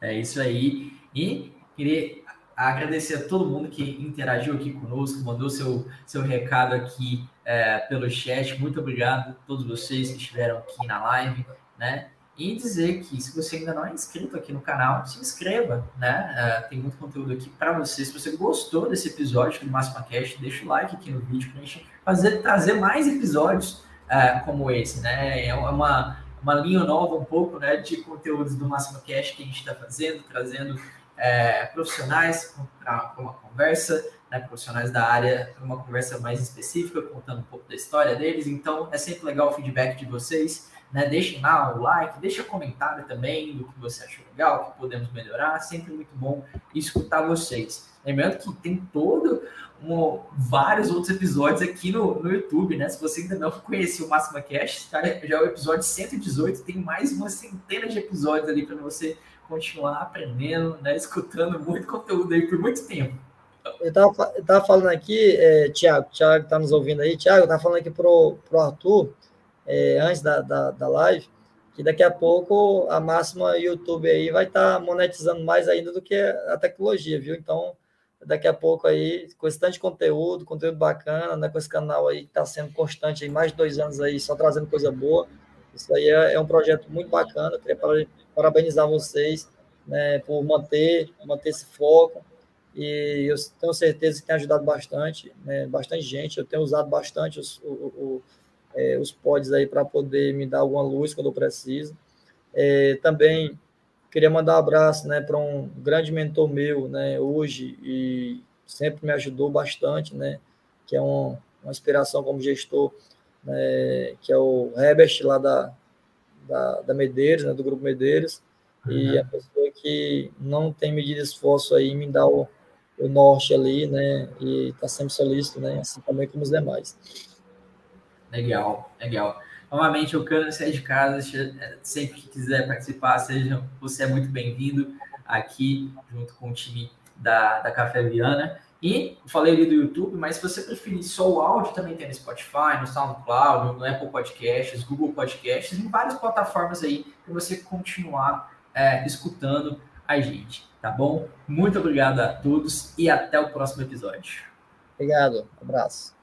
É isso aí. E queria agradecer a todo mundo que interagiu aqui conosco, mandou seu, seu recado aqui é, pelo chat. Muito obrigado a todos vocês que estiveram aqui na live, né? E dizer que se você ainda não é inscrito aqui no canal, se inscreva, né? É, tem muito conteúdo aqui para você. Se você gostou desse episódio do Máxima Cast, deixa o like aqui no vídeo para a gente fazer, trazer mais episódios é, como esse, né? É uma, uma linha nova um pouco, né? De conteúdos do Máxima Cast que a gente está fazendo, trazendo é, profissionais para uma conversa, né, profissionais da área, para uma conversa mais específica, contando um pouco da história deles. Então, é sempre legal o feedback de vocês né? Deixem lá o like, deixa comentário também do que você achou legal, que podemos melhorar. Sempre muito bom escutar vocês. Lembrando que tem todo um, vários outros episódios aqui no, no YouTube, né? Se você ainda não conhecia o Máxima Cash, tá? já é o episódio 118, tem mais uma centena de episódios ali para você continuar aprendendo, né? Escutando muito conteúdo aí por muito tempo. Eu estava eu tava falando aqui, é, Tiago, Tiago está nos ouvindo aí, Tiago, estava falando aqui pro, pro Arthur, é, antes da, da, da, live, que daqui a pouco a máxima YouTube aí vai estar tá monetizando mais ainda do que a tecnologia, viu? Então, daqui a pouco aí, de conteúdo, conteúdo bacana, né, com esse canal aí que está sendo constante aí, mais de dois anos aí, só trazendo coisa boa. Isso aí é, é um projeto muito bacana, queria parabenizar vocês né, por manter, manter esse foco, e eu tenho certeza que tem ajudado bastante, né, bastante gente, eu tenho usado bastante os, o é, os pods aí para poder me dar alguma luz quando eu preciso. É, também queria mandar um abraço né, para um grande mentor meu né, hoje e sempre me ajudou bastante, né, que é um, uma inspiração como gestor, né, que é o Herbert lá da, da, da Medeiros, né, do Grupo Medeiros, uhum. e a pessoa que não tem medida de esforço aí em me dar o, o norte ali, né, e está sempre solícito, né, assim também como os demais. Legal, legal. Novamente, o Cano, é de casa, sempre que quiser participar, seja, você é muito bem-vindo aqui, junto com o time da, da Café Viana. E falei ali do YouTube, mas se você preferir só o áudio, também tem no Spotify, no SoundCloud, no Apple Podcasts, Google Podcasts, em várias plataformas aí para você continuar é, escutando a gente, tá bom? Muito obrigado a todos e até o próximo episódio. Obrigado, abraço.